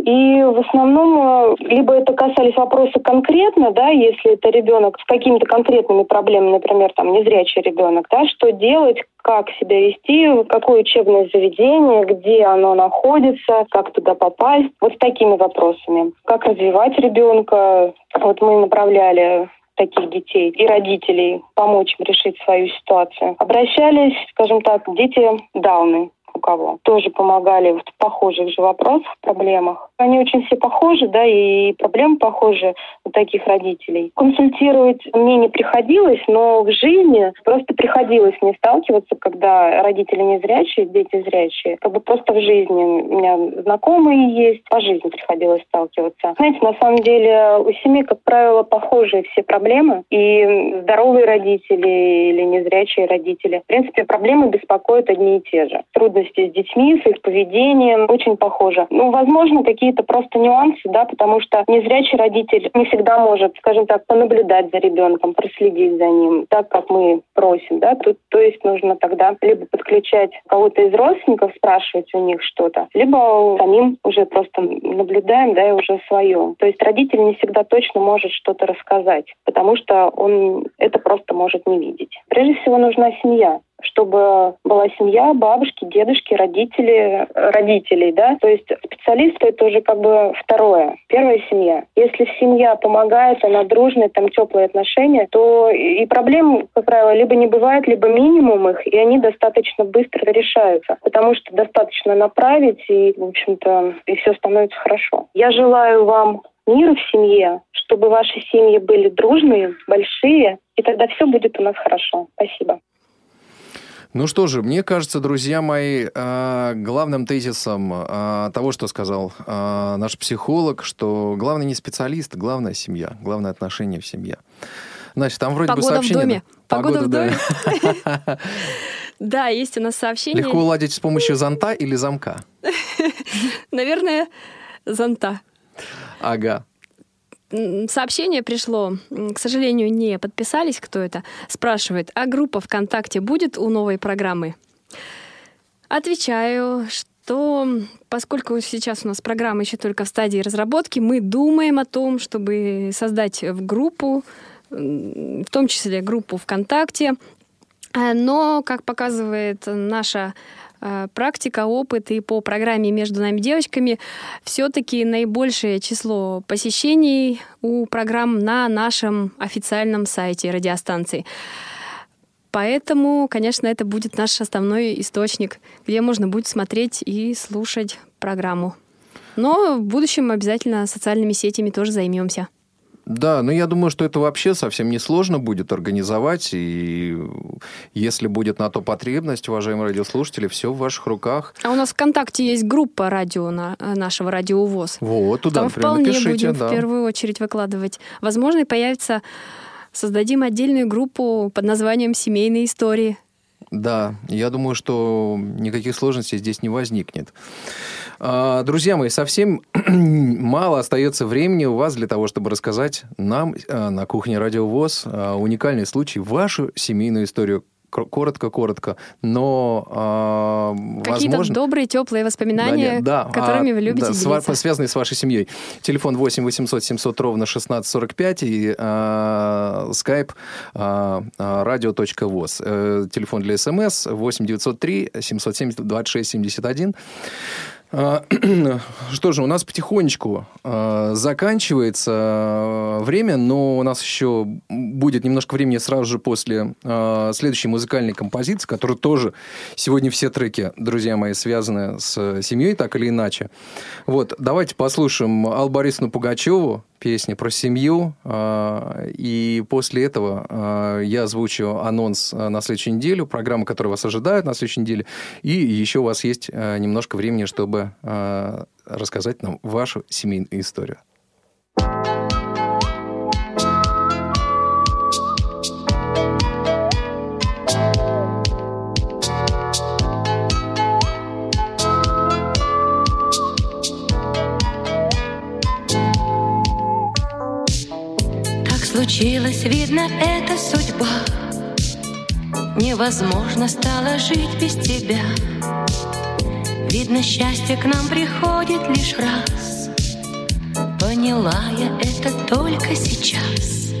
и в основном э, либо это касались вопроса конкретно, да, если это ребенок с какими-то конкретными проблемами, например, там незрячий ребенок, да, что делать, как себя вести, какое учебное заведение, где оно находится, как туда попасть, вот с такими вопросами. Как развивать ребенка, вот мы направляли таких детей и родителей, помочь им решить свою ситуацию. Обращались, скажем так, дети Дауны у кого. Тоже помогали в похожих же вопросах, проблемах. Они очень все похожи, да, и проблемы похожи у таких родителей. Консультировать мне не приходилось, но в жизни просто приходилось мне сталкиваться, когда родители незрячие, дети зрячие. Как бы просто в жизни у меня знакомые есть, по жизни приходилось сталкиваться. Знаете, на самом деле у семей, как правило, похожие все проблемы. И здоровые родители или незрячие родители. В принципе, проблемы беспокоят одни и те же. Трудности с детьми, с их поведением очень похоже. Ну, возможно, какие-то просто нюансы, да, потому что незрячий родитель не всегда может, скажем так, понаблюдать за ребенком, проследить за ним, так, как мы просим, да. Тут, то есть нужно тогда либо подключать кого-то из родственников, спрашивать у них что-то, либо самим уже просто наблюдаем, да, и уже свое. То есть родитель не всегда точно может что-то рассказать, потому что он это просто может не видеть. Прежде всего нужна семья чтобы была семья, бабушки, дедушки, родители, родителей, да. То есть специалисты это уже как бы второе. Первая семья. Если семья помогает, она дружная, там теплые отношения, то и проблем, как правило, либо не бывает, либо минимум их, и они достаточно быстро решаются. Потому что достаточно направить, и, в общем-то, и все становится хорошо. Я желаю вам мира в семье, чтобы ваши семьи были дружные, большие, и тогда все будет у нас хорошо. Спасибо. Ну что же, мне кажется, друзья мои, э, главным тезисом э, того, что сказал э, наш психолог, что главный не специалист, главная семья, главное отношение в семье. Значит, там вроде Погода бы сообщение... в доме. да. Погода в да. доме. Да, есть у нас сообщение. Легко уладить с помощью зонта или замка? Наверное, зонта. Ага. Сообщение пришло, к сожалению, не подписались, кто это. Спрашивает, а группа ВКонтакте будет у новой программы? Отвечаю, что поскольку сейчас у нас программа еще только в стадии разработки, мы думаем о том, чтобы создать в группу, в том числе группу ВКонтакте. Э, но, как показывает наша практика, опыт и по программе «Между нами девочками» все-таки наибольшее число посещений у программ на нашем официальном сайте радиостанции. Поэтому, конечно, это будет наш основной источник, где можно будет смотреть и слушать программу. Но в будущем обязательно социальными сетями тоже займемся. Да, но я думаю, что это вообще совсем несложно будет организовать. И если будет на то потребность, уважаемые радиослушатели, все в ваших руках. А у нас ВКонтакте есть группа радио на, нашего радиовоз. Вот, туда, Там например, вполне напишите, будем да. в первую очередь выкладывать. Возможно, появится создадим отдельную группу под названием «Семейные истории». Да, я думаю, что никаких сложностей здесь не возникнет. А, друзья мои, совсем мало остается времени у вас для того, чтобы рассказать нам а, на кухне Радио ВОЗ а, уникальный случай, вашу семейную историю коротко-коротко, но э, Какие-то возможно... добрые, теплые воспоминания, да, да, которыми а, вы любите да, делиться. связанные с вашей семьей. Телефон 8 800 700 ровно 1645 и э, skype э, radio.voz. Э, телефон для смс 8 903 770 26 71. Что же, у нас потихонечку э, заканчивается э, время, но у нас еще будет немножко времени сразу же после э, следующей музыкальной композиции, которая тоже сегодня все треки, друзья мои, связаны с семьей, так или иначе. Вот, давайте послушаем Аллу Борисовну Пугачеву, песни про семью. И после этого я озвучу анонс на следующую неделю, программы, которые вас ожидают на следующей неделе. И еще у вас есть немножко времени, чтобы рассказать нам вашу семейную историю. случилось, видно, это судьба Невозможно стало жить без тебя Видно, счастье к нам приходит лишь раз. Поняла я это только сейчас.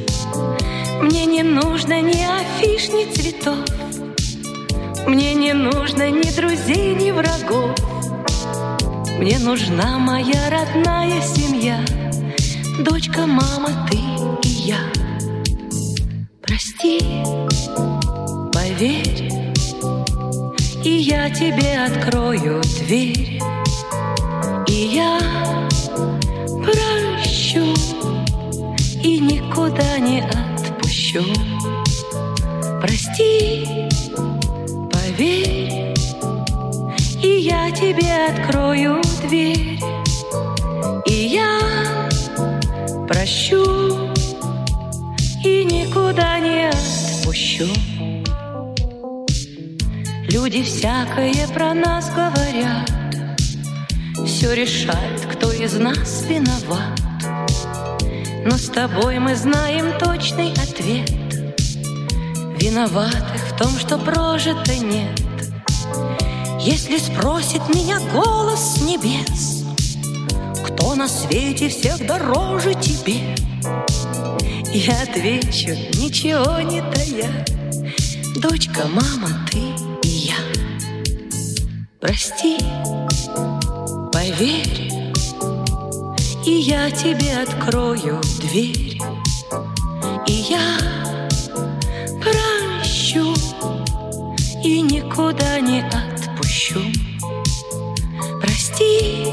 Мне не нужно ни афиш, ни цветов. Мне не нужно ни друзей, ни врагов. Мне нужна моя родная семья. Дочка, мама, ты и я. Прости, поверь И я тебе открою дверь. И я прощу И никуда не отпущу. Прости, поверь И я тебе открою дверь. И я прощу и никуда не отпущу. Люди всякое про нас говорят, все решает, кто из нас виноват. Но с тобой мы знаем точный ответ. Виноватых в том, что прожито нет. Если спросит меня голос с небес, кто на свете всех дороже тебе? Я отвечу, ничего не тая Дочка, мама, ты Прости, поверь И я тебе открою дверь И я прощу И никуда не отпущу. Прости,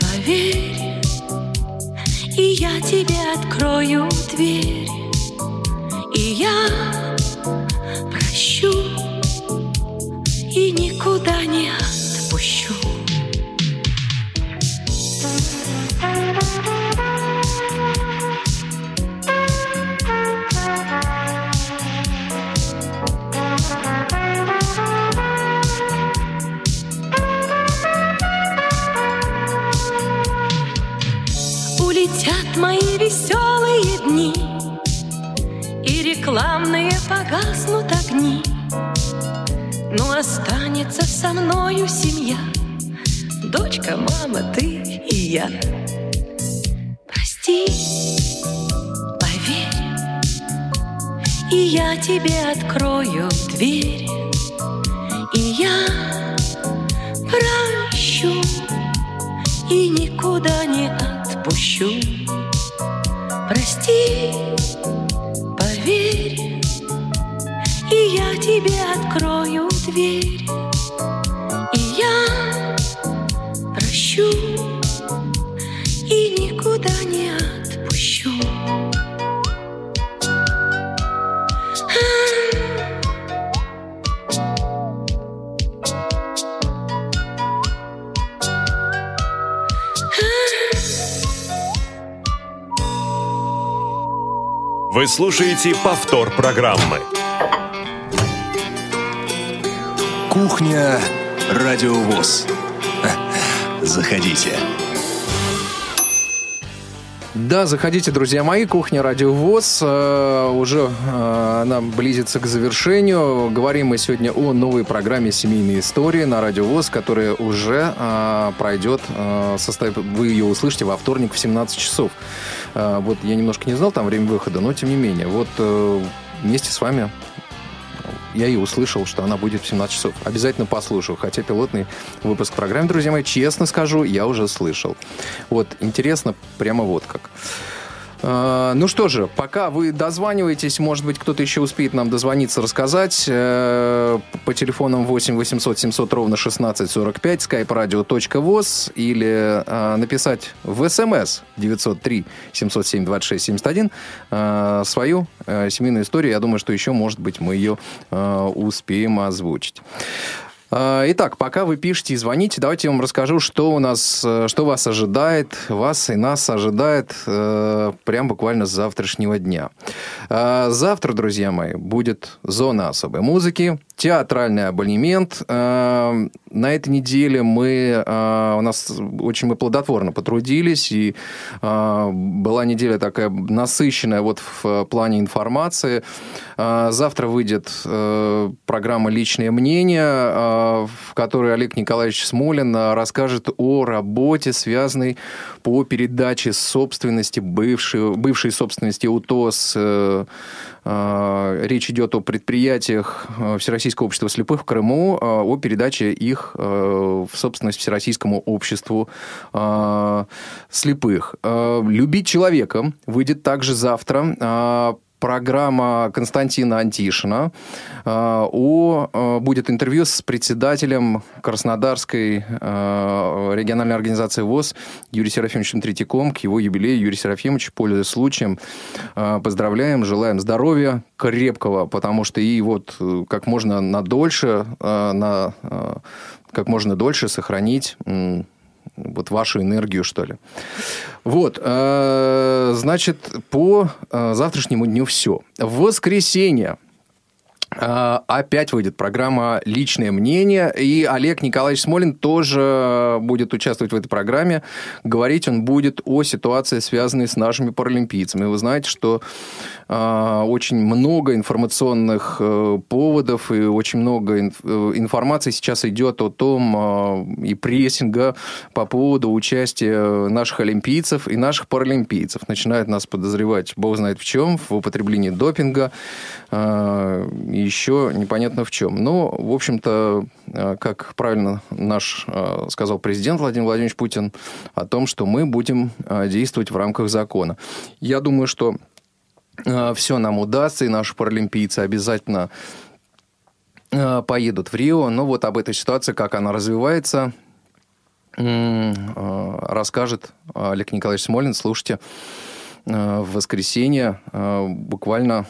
поверь и я тебе открою дверь И я никуда не останется со мною семья дочка, мама, ты и я. Прости, поверь, и я тебе открою дверь, и я прощу, и никуда не отпущу. Прости, поверь, и я тебе открою дверь, прощу, и никуда не отпущу. Вы слушаете повтор программы. Кухня Радиовоз. Заходите. Да, заходите, друзья мои. Кухня Радио ВОЗ. Э, уже э, она близится к завершению. Говорим мы сегодня о новой программе «Семейные истории» на Радио ВОЗ, которая уже э, пройдет, э, состав... вы ее услышите во вторник в 17 часов. Э, вот я немножко не знал там время выхода, но тем не менее. Вот э, вместе с вами я и услышал, что она будет в 17 часов. Обязательно послушаю, хотя пилотный выпуск программы, друзья мои, честно скажу, я уже слышал. Вот, интересно, прямо вот как. А, Ну что же, пока вы дозваниваетесь, может быть, кто-то еще успеет нам дозвониться, рассказать. Э, По телефонам 8 800 700 ровно 1645, skype-radio.voz или э, написать в смс 903 707 26 71 э, свою э, семейную историю. Я думаю, что еще, может быть, мы ее э, успеем озвучить. А, Итак, пока вы пишете и звоните, давайте я вам расскажу, что у нас, э, что вас ожидает, вас и нас ожидает э, прям буквально с завтрашнего дня. А, Завтра, друзья мои, будет зона особой музыки, театральный абонемент. А, На этой неделе мы, а, у нас очень мы плодотворно потрудились, и а, была неделя такая насыщенная вот в плане информации. Завтра выйдет э, программа «Личное мнение», в которой Олег Николаевич Смолин расскажет о работе, связанной по передаче собственности, бывшей, бывшей собственности УТОС. А, Речь идет о предприятиях э, Всероссийского общества слепых в Крыму, а, о передаче их в собственность Всероссийскому обществу а, слепых. А, «Любить человека» выйдет также завтра. Программа Константина Антишина. А, О, а, будет интервью с председателем Краснодарской а, региональной организации ВОЗ Юрием Серафимовичем Третьяком к его юбилею. Юрий Серафимович, пользуясь случаем, поздравляем, желаем здоровья крепкого, потому что и вот э, как можно надольше, а, на, а, как можно дольше сохранить вот вашу энергию, что ли. Вот, э, значит, по э, завтрашнему дню все. В воскресенье опять выйдет программа «Личное мнение», и Олег Николаевич Смолин тоже будет участвовать в этой программе. Говорить он будет о ситуации, связанной с нашими паралимпийцами. Вы знаете, что э, очень много информационных э, поводов и очень много инф- э, информации сейчас идет о том э, и прессинга по поводу участия наших олимпийцев и наших паралимпийцев. Начинают нас подозревать, бог знает в чем, в употреблении допинга, и еще непонятно в чем. Но, в общем-то, э, как правильно наш э, сказал президент Владимир Владимирович Путин, о том, что мы будем э, действовать в рамках закона. Я думаю, что все нам удастся, и наши паралимпийцы обязательно поедут в Рио. Но вот об этой ситуации, как она развивается, расскажет Олег Николаевич Смолин. Слушайте в воскресенье. Буквально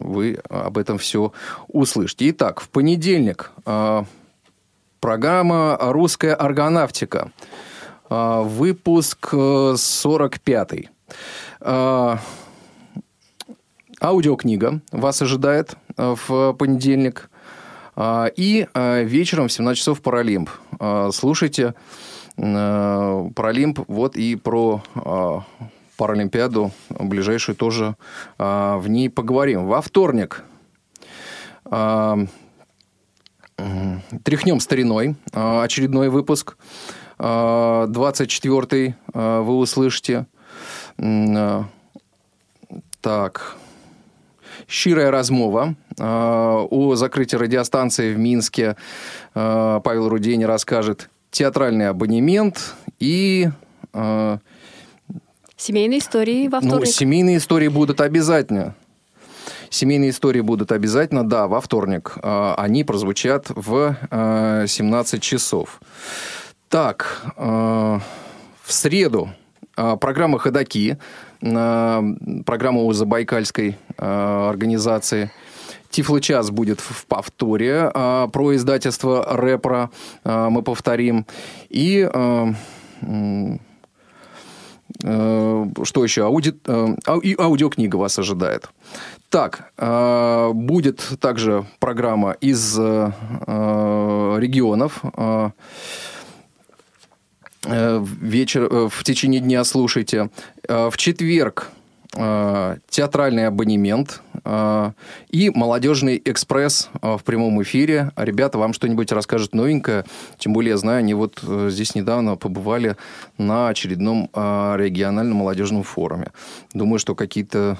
вы об этом все услышите. Итак, в понедельник э, программа «Русская органавтика». Э, Выпуск э, 45-й. Э, Аудиокнига вас ожидает в понедельник. И вечером в 17 часов Паралимп. Слушайте Паралимп. Вот и про Паралимпиаду ближайшую тоже а, в ней поговорим. Во вторник а, Тряхнем стариной. А, очередной выпуск. 24-й а, вы услышите. Так. Щирая размова о закрытии радиостанции в Минске. Павел Рудени расскажет театральный абонемент и... Семейные истории во ну, вторник. Ну, семейные истории будут обязательно. Семейные истории будут обязательно, да, во вторник. А, они прозвучат в 17 а, часов. Так, а, в среду программа «Ходоки», программа у Забайкальской организации. Тифло-час будет в повторе. Про издательство «Рэпра» мы повторим. И что еще? Ауди... И аудиокнига вас ожидает. Так, э, будет также программа из э, регионов. Э, вечер, в течение дня слушайте. В четверг Э, театральный абонемент э, и молодежный экспресс э, в прямом эфире. Ребята вам что-нибудь расскажут новенькое. Тем более, я знаю, они вот здесь недавно побывали на очередном региональном молодежном форуме. Думаю, что какие-то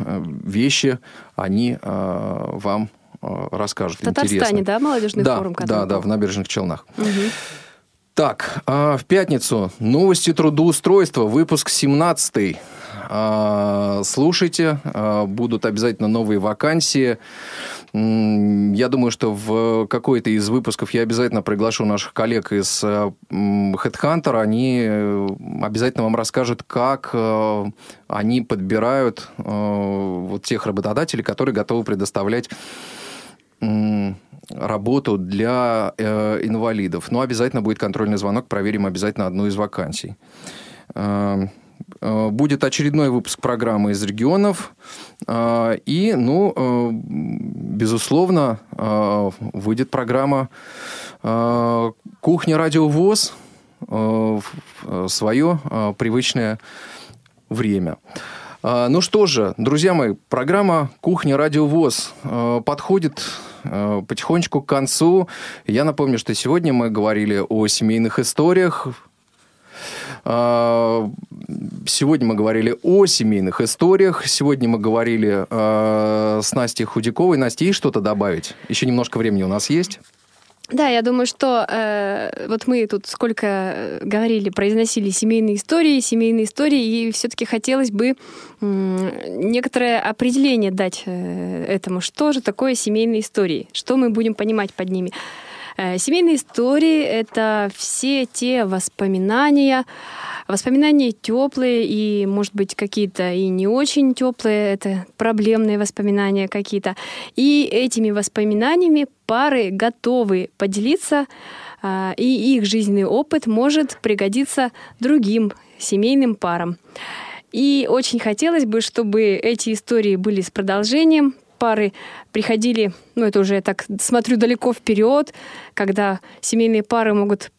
вещи они вам расскажут. В Татарстане, интересные. да, молодежный да, форум? Да, да, в Набережных Челнах. Угу. Так, в пятницу новости трудоустройства, выпуск 17 а, слушайте, а, будут обязательно новые вакансии. Я думаю, что в какой-то из выпусков я обязательно приглашу наших коллег из э, Headhunter. Они э, обязательно вам расскажут, как э, они подбирают вот тех работодателей, которые готовы предоставлять работу для инвалидов. Но обязательно будет контрольный звонок, проверим обязательно одну из вакансий. Э, будет очередной выпуск программы из регионов. Э, и, ну, э, безусловно, выйдет программа «Кухня Радио ВОЗ» в свое привычное время. Ну что же, друзья мои, программа «Кухня Радио ВОЗ» подходит потихонечку к концу. Я напомню, что сегодня мы говорили о семейных историях, а, сегодня мы говорили о семейных историях. Сегодня мы говорили э, с Настей Худяковой. Настя, есть что-то добавить? Еще немножко времени у нас есть. Да, я думаю, что э, вот мы тут сколько э, говорили, произносили семейные истории, семейные истории, и все-таки хотелось бы э, некоторое определение дать э, этому, что же такое семейные истории, что мы будем понимать под ними. Э, семейные истории — это все те воспоминания, воспоминания теплые и, может быть, какие-то и не очень теплые, это проблемные воспоминания какие-то. И этими воспоминаниями пары готовы поделиться, э, и их жизненный опыт может пригодиться другим семейным парам. И очень хотелось бы, чтобы эти истории были с продолжением, пары приходили, ну это уже я так смотрю далеко вперед, когда семейные пары могут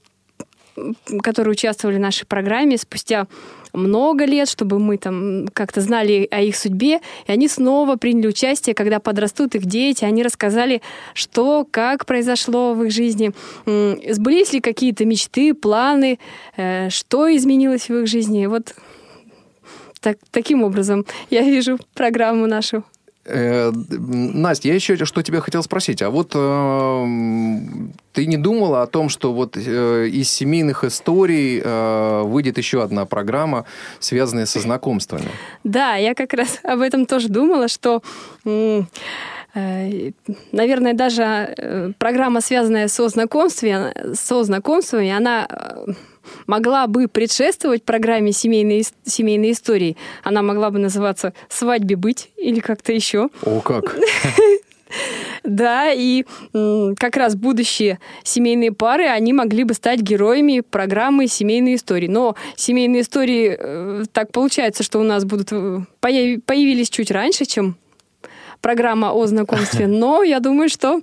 которые участвовали в нашей программе спустя много лет, чтобы мы там как-то знали о их судьбе, и они снова приняли участие, когда подрастут их дети, они рассказали, что, как произошло в их жизни, сбылись ли какие-то мечты, планы, э, что изменилось в их жизни. Вот так, таким образом я вижу программу нашу. Э, Настя, я еще что тебя хотел спросить. А вот э, ты не думала о том, что вот э, из семейных историй э, выйдет еще одна программа, связанная со знакомствами? Да, я как раз об этом тоже думала, что... Э, наверное, даже э, программа, связанная со знакомствами, со знакомствами, она э, могла бы предшествовать программе семейные, семейные истории. Она могла бы называться «Свадьбе быть» или как-то еще. О, как! Да, и как раз будущие семейные пары, они могли бы стать героями программы «Семейные истории». Но семейные истории, так получается, что у нас будут появились чуть раньше, чем программа о знакомстве. Но я думаю, что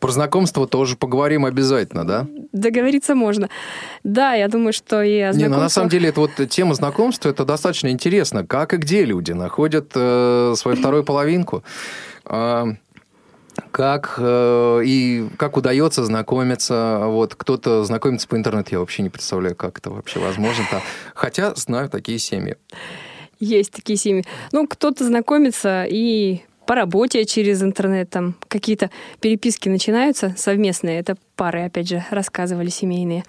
про знакомство тоже поговорим обязательно, да? Договориться можно. Да, я думаю, что и о знакомствах... Не, ну на самом деле, это вот тема знакомства, это достаточно интересно. Как и где люди находят э, свою вторую половинку. Э, как э, и как удается знакомиться. Вот кто-то знакомится по интернету, я вообще не представляю, как это вообще возможно. -то. Хотя знаю такие семьи. Есть такие семьи. Ну, кто-то знакомится и по работе через интернет, там какие-то переписки начинаются совместные. Это пары, опять же, рассказывали семейные.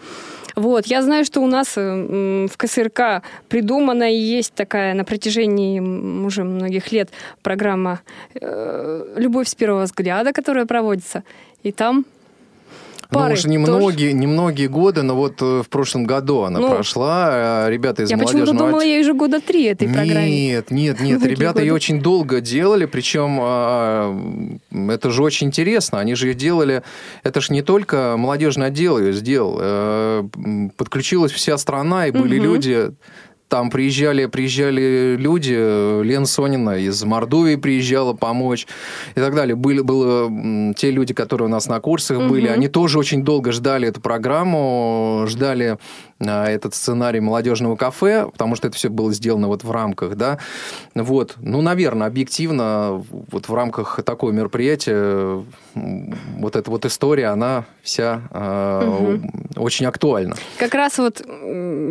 Вот, я знаю, что у нас э, в КСРК придумана и есть такая на протяжении уже многих лет программа э, «Любовь с первого взгляда», которая проводится. И там ну, пары. уж немногие, немногие годы, но вот э, в прошлом году она Ну, прошла. а Ребята из Я почему-то молодежного думала, я уже года три этой программе. Нет, нет, нет. Ребята ее очень долго делали, причем а, это же очень интересно. Они же ее делали. Это же не только молодежный отдел ее сделал. Э, Подключилась вся страна, и были Мгм. люди. Там приезжали, приезжали люди, Лен Сонина из Мордовии приезжала помочь и так далее. Были, было те люди, которые у нас на курсах были, Мгм. они тоже очень долго ждали эту программу, ждали этот сценарий молодежного кафе, потому что это все было сделано вот в рамках, да. Вот, ну, наверное, объективно, вот в рамках такого мероприятия вот эта вот история, она вся а, очень актуальна. Как раз вот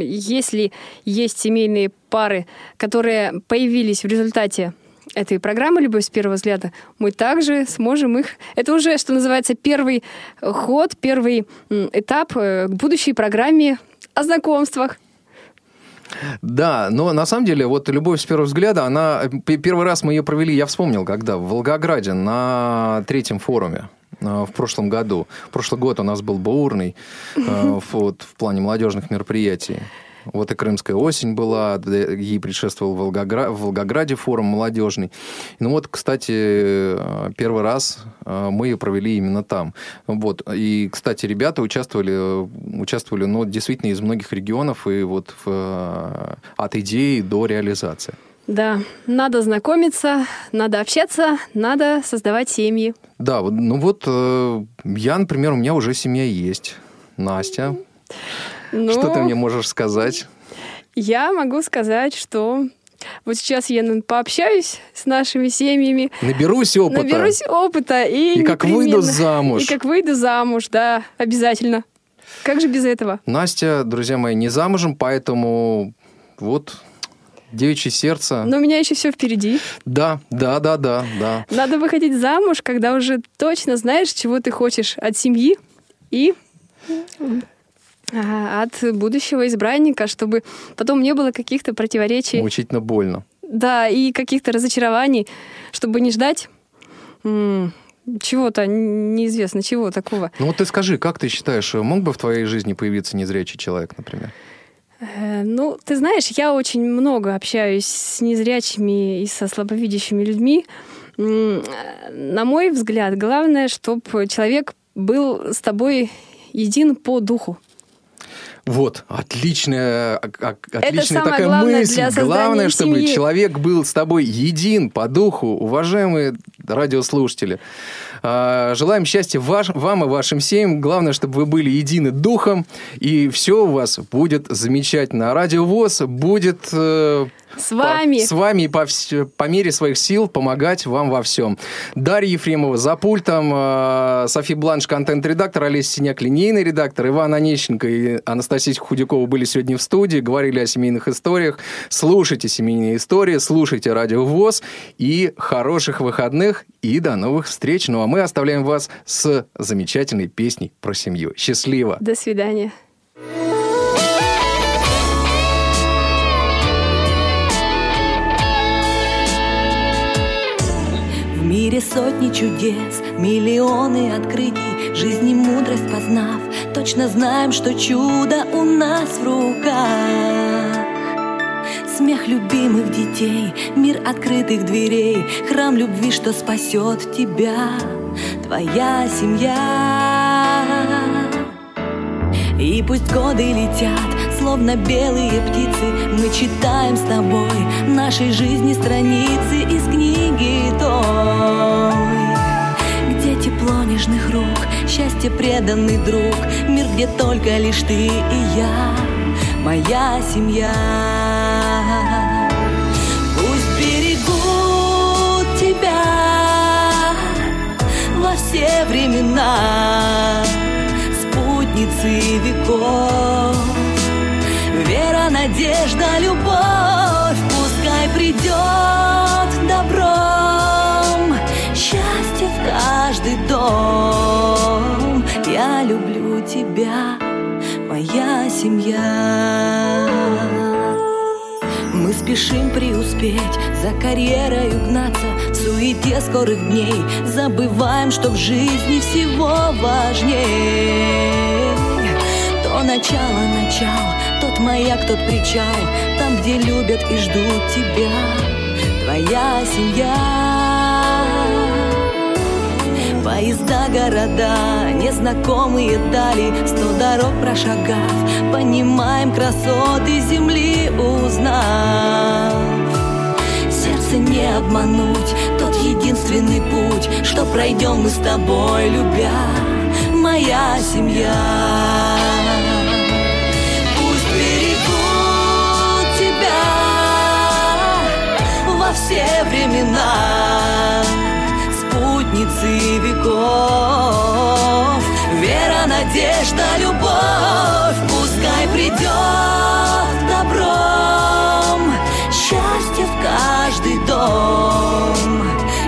если есть семейные пары, которые появились в результате этой программы «Любовь с первого взгляда», мы также сможем их... Это уже, что называется, первый ход, первый этап э, к будущей программе о знакомствах. Да, но на самом деле вот «Любовь с первого взгляда», она... Первый раз мы ее провели, я вспомнил, когда? В Волгограде на третьем форуме э, в прошлом году. Прошлый год у нас был бурный э, вот, в плане молодежных мероприятий. Вот и Крымская осень была, ей предшествовал Волгогра- в Волгограде форум молодежный. Ну вот, кстати, первый раз э, мы ее провели именно там. Вот. И, кстати, ребята участвовали, участвовали, ну, действительно, из многих регионов, и вот в, э, от идеи до реализации. Да, надо знакомиться, надо общаться, надо создавать семьи. Да, ну вот э, я, например, у меня уже семья есть. Настя, Ну, что ты мне можешь сказать? Я могу сказать, что вот сейчас я н- пообщаюсь с нашими семьями, Наберусь опыта. наберусь опыта и... И как выйду замуж. И как выйду замуж, да, обязательно. Как же без этого? Настя, друзья мои, не замужем, поэтому вот девичье сердце. Но у меня еще все впереди. Да, да, да, да, да. Надо выходить замуж, когда уже точно знаешь, чего ты хочешь от семьи и от будущего избранника, чтобы потом не было каких-то противоречий. Мучительно больно. Да, и каких-то разочарований, чтобы не ждать чего-то неизвестно, чего такого. Ну вот ты скажи, как ты считаешь, мог бы в твоей жизни появиться незрячий человек, например? Э, Ну, ты знаешь, я очень много общаюсь с незрячими и со слабовидящими людьми. Э, На мой взгляд, главное, чтобы человек был с тобой един по духу. Вот, отличная, а- а- отличная самое такая главное мысль. Главное, чтобы семьи. человек был с тобой един по духу, уважаемые радиослушатели. А, Желаем счастья ваш- вам и вашим семьям. Главное, чтобы вы были едины духом, и все у вас будет замечательно. А Радио ВОЗ будет С по- вами. с вами и по, по мере своих сил помогать вам во всем. Дарья Ефремова за пультом, э, Софи Бланш, контент-редактор, Олеся Синяк, линейный редактор, Иван Онищенко и Анастасия Худякова были сегодня в студии, говорили о семейных историях. Слушайте семейные истории, слушайте Радио ВОЗ и хороших выходных и до новых встреч. Ну а мы оставляем вас с замечательной песней про семью. Счастливо! До свидания. Мире сотни чудес, миллионы открытий, жизни мудрость познав, точно знаем, что чудо у нас в руках. Смех любимых детей, мир открытых дверей, храм любви, что спасет тебя, твоя семья. И пусть годы летят, словно белые птицы, мы читаем с тобой нашей жизни страницы из книги той. Где тепло нежных рук, счастье преданный друг, мир, где только лишь ты и я, моя семья. Пусть берегут тебя во все времена, спутницы веков. Вера, надежда, любовь, пускай придет добром, счастье в каждый дом. Я люблю тебя, моя семья. Мы спешим преуспеть, за карьерой угнаться В суете скорых дней Забываем, что в жизни всего важнее То начало, начало, тот маяк, тот причал Там, где любят и ждут тебя Твоя семья. Поезда, города, незнакомые дали Сто дорог прошагав, понимаем красоты земли узнав. Сердце не обмануть, тот единственный путь Что пройдем мы с тобой, любя, моя семья все времена спутницы веков. Вера, надежда, любовь, пускай придет добром, счастье в каждый дом.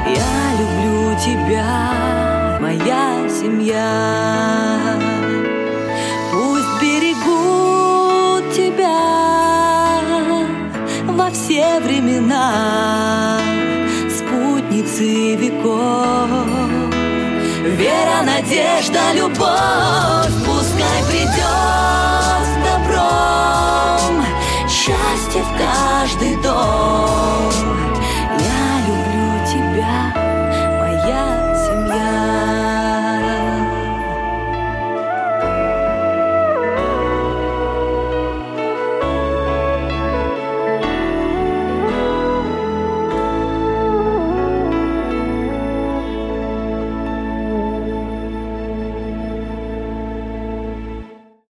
Я люблю тебя, моя семья. Все времена спутницы веков. Вера, надежда, любовь,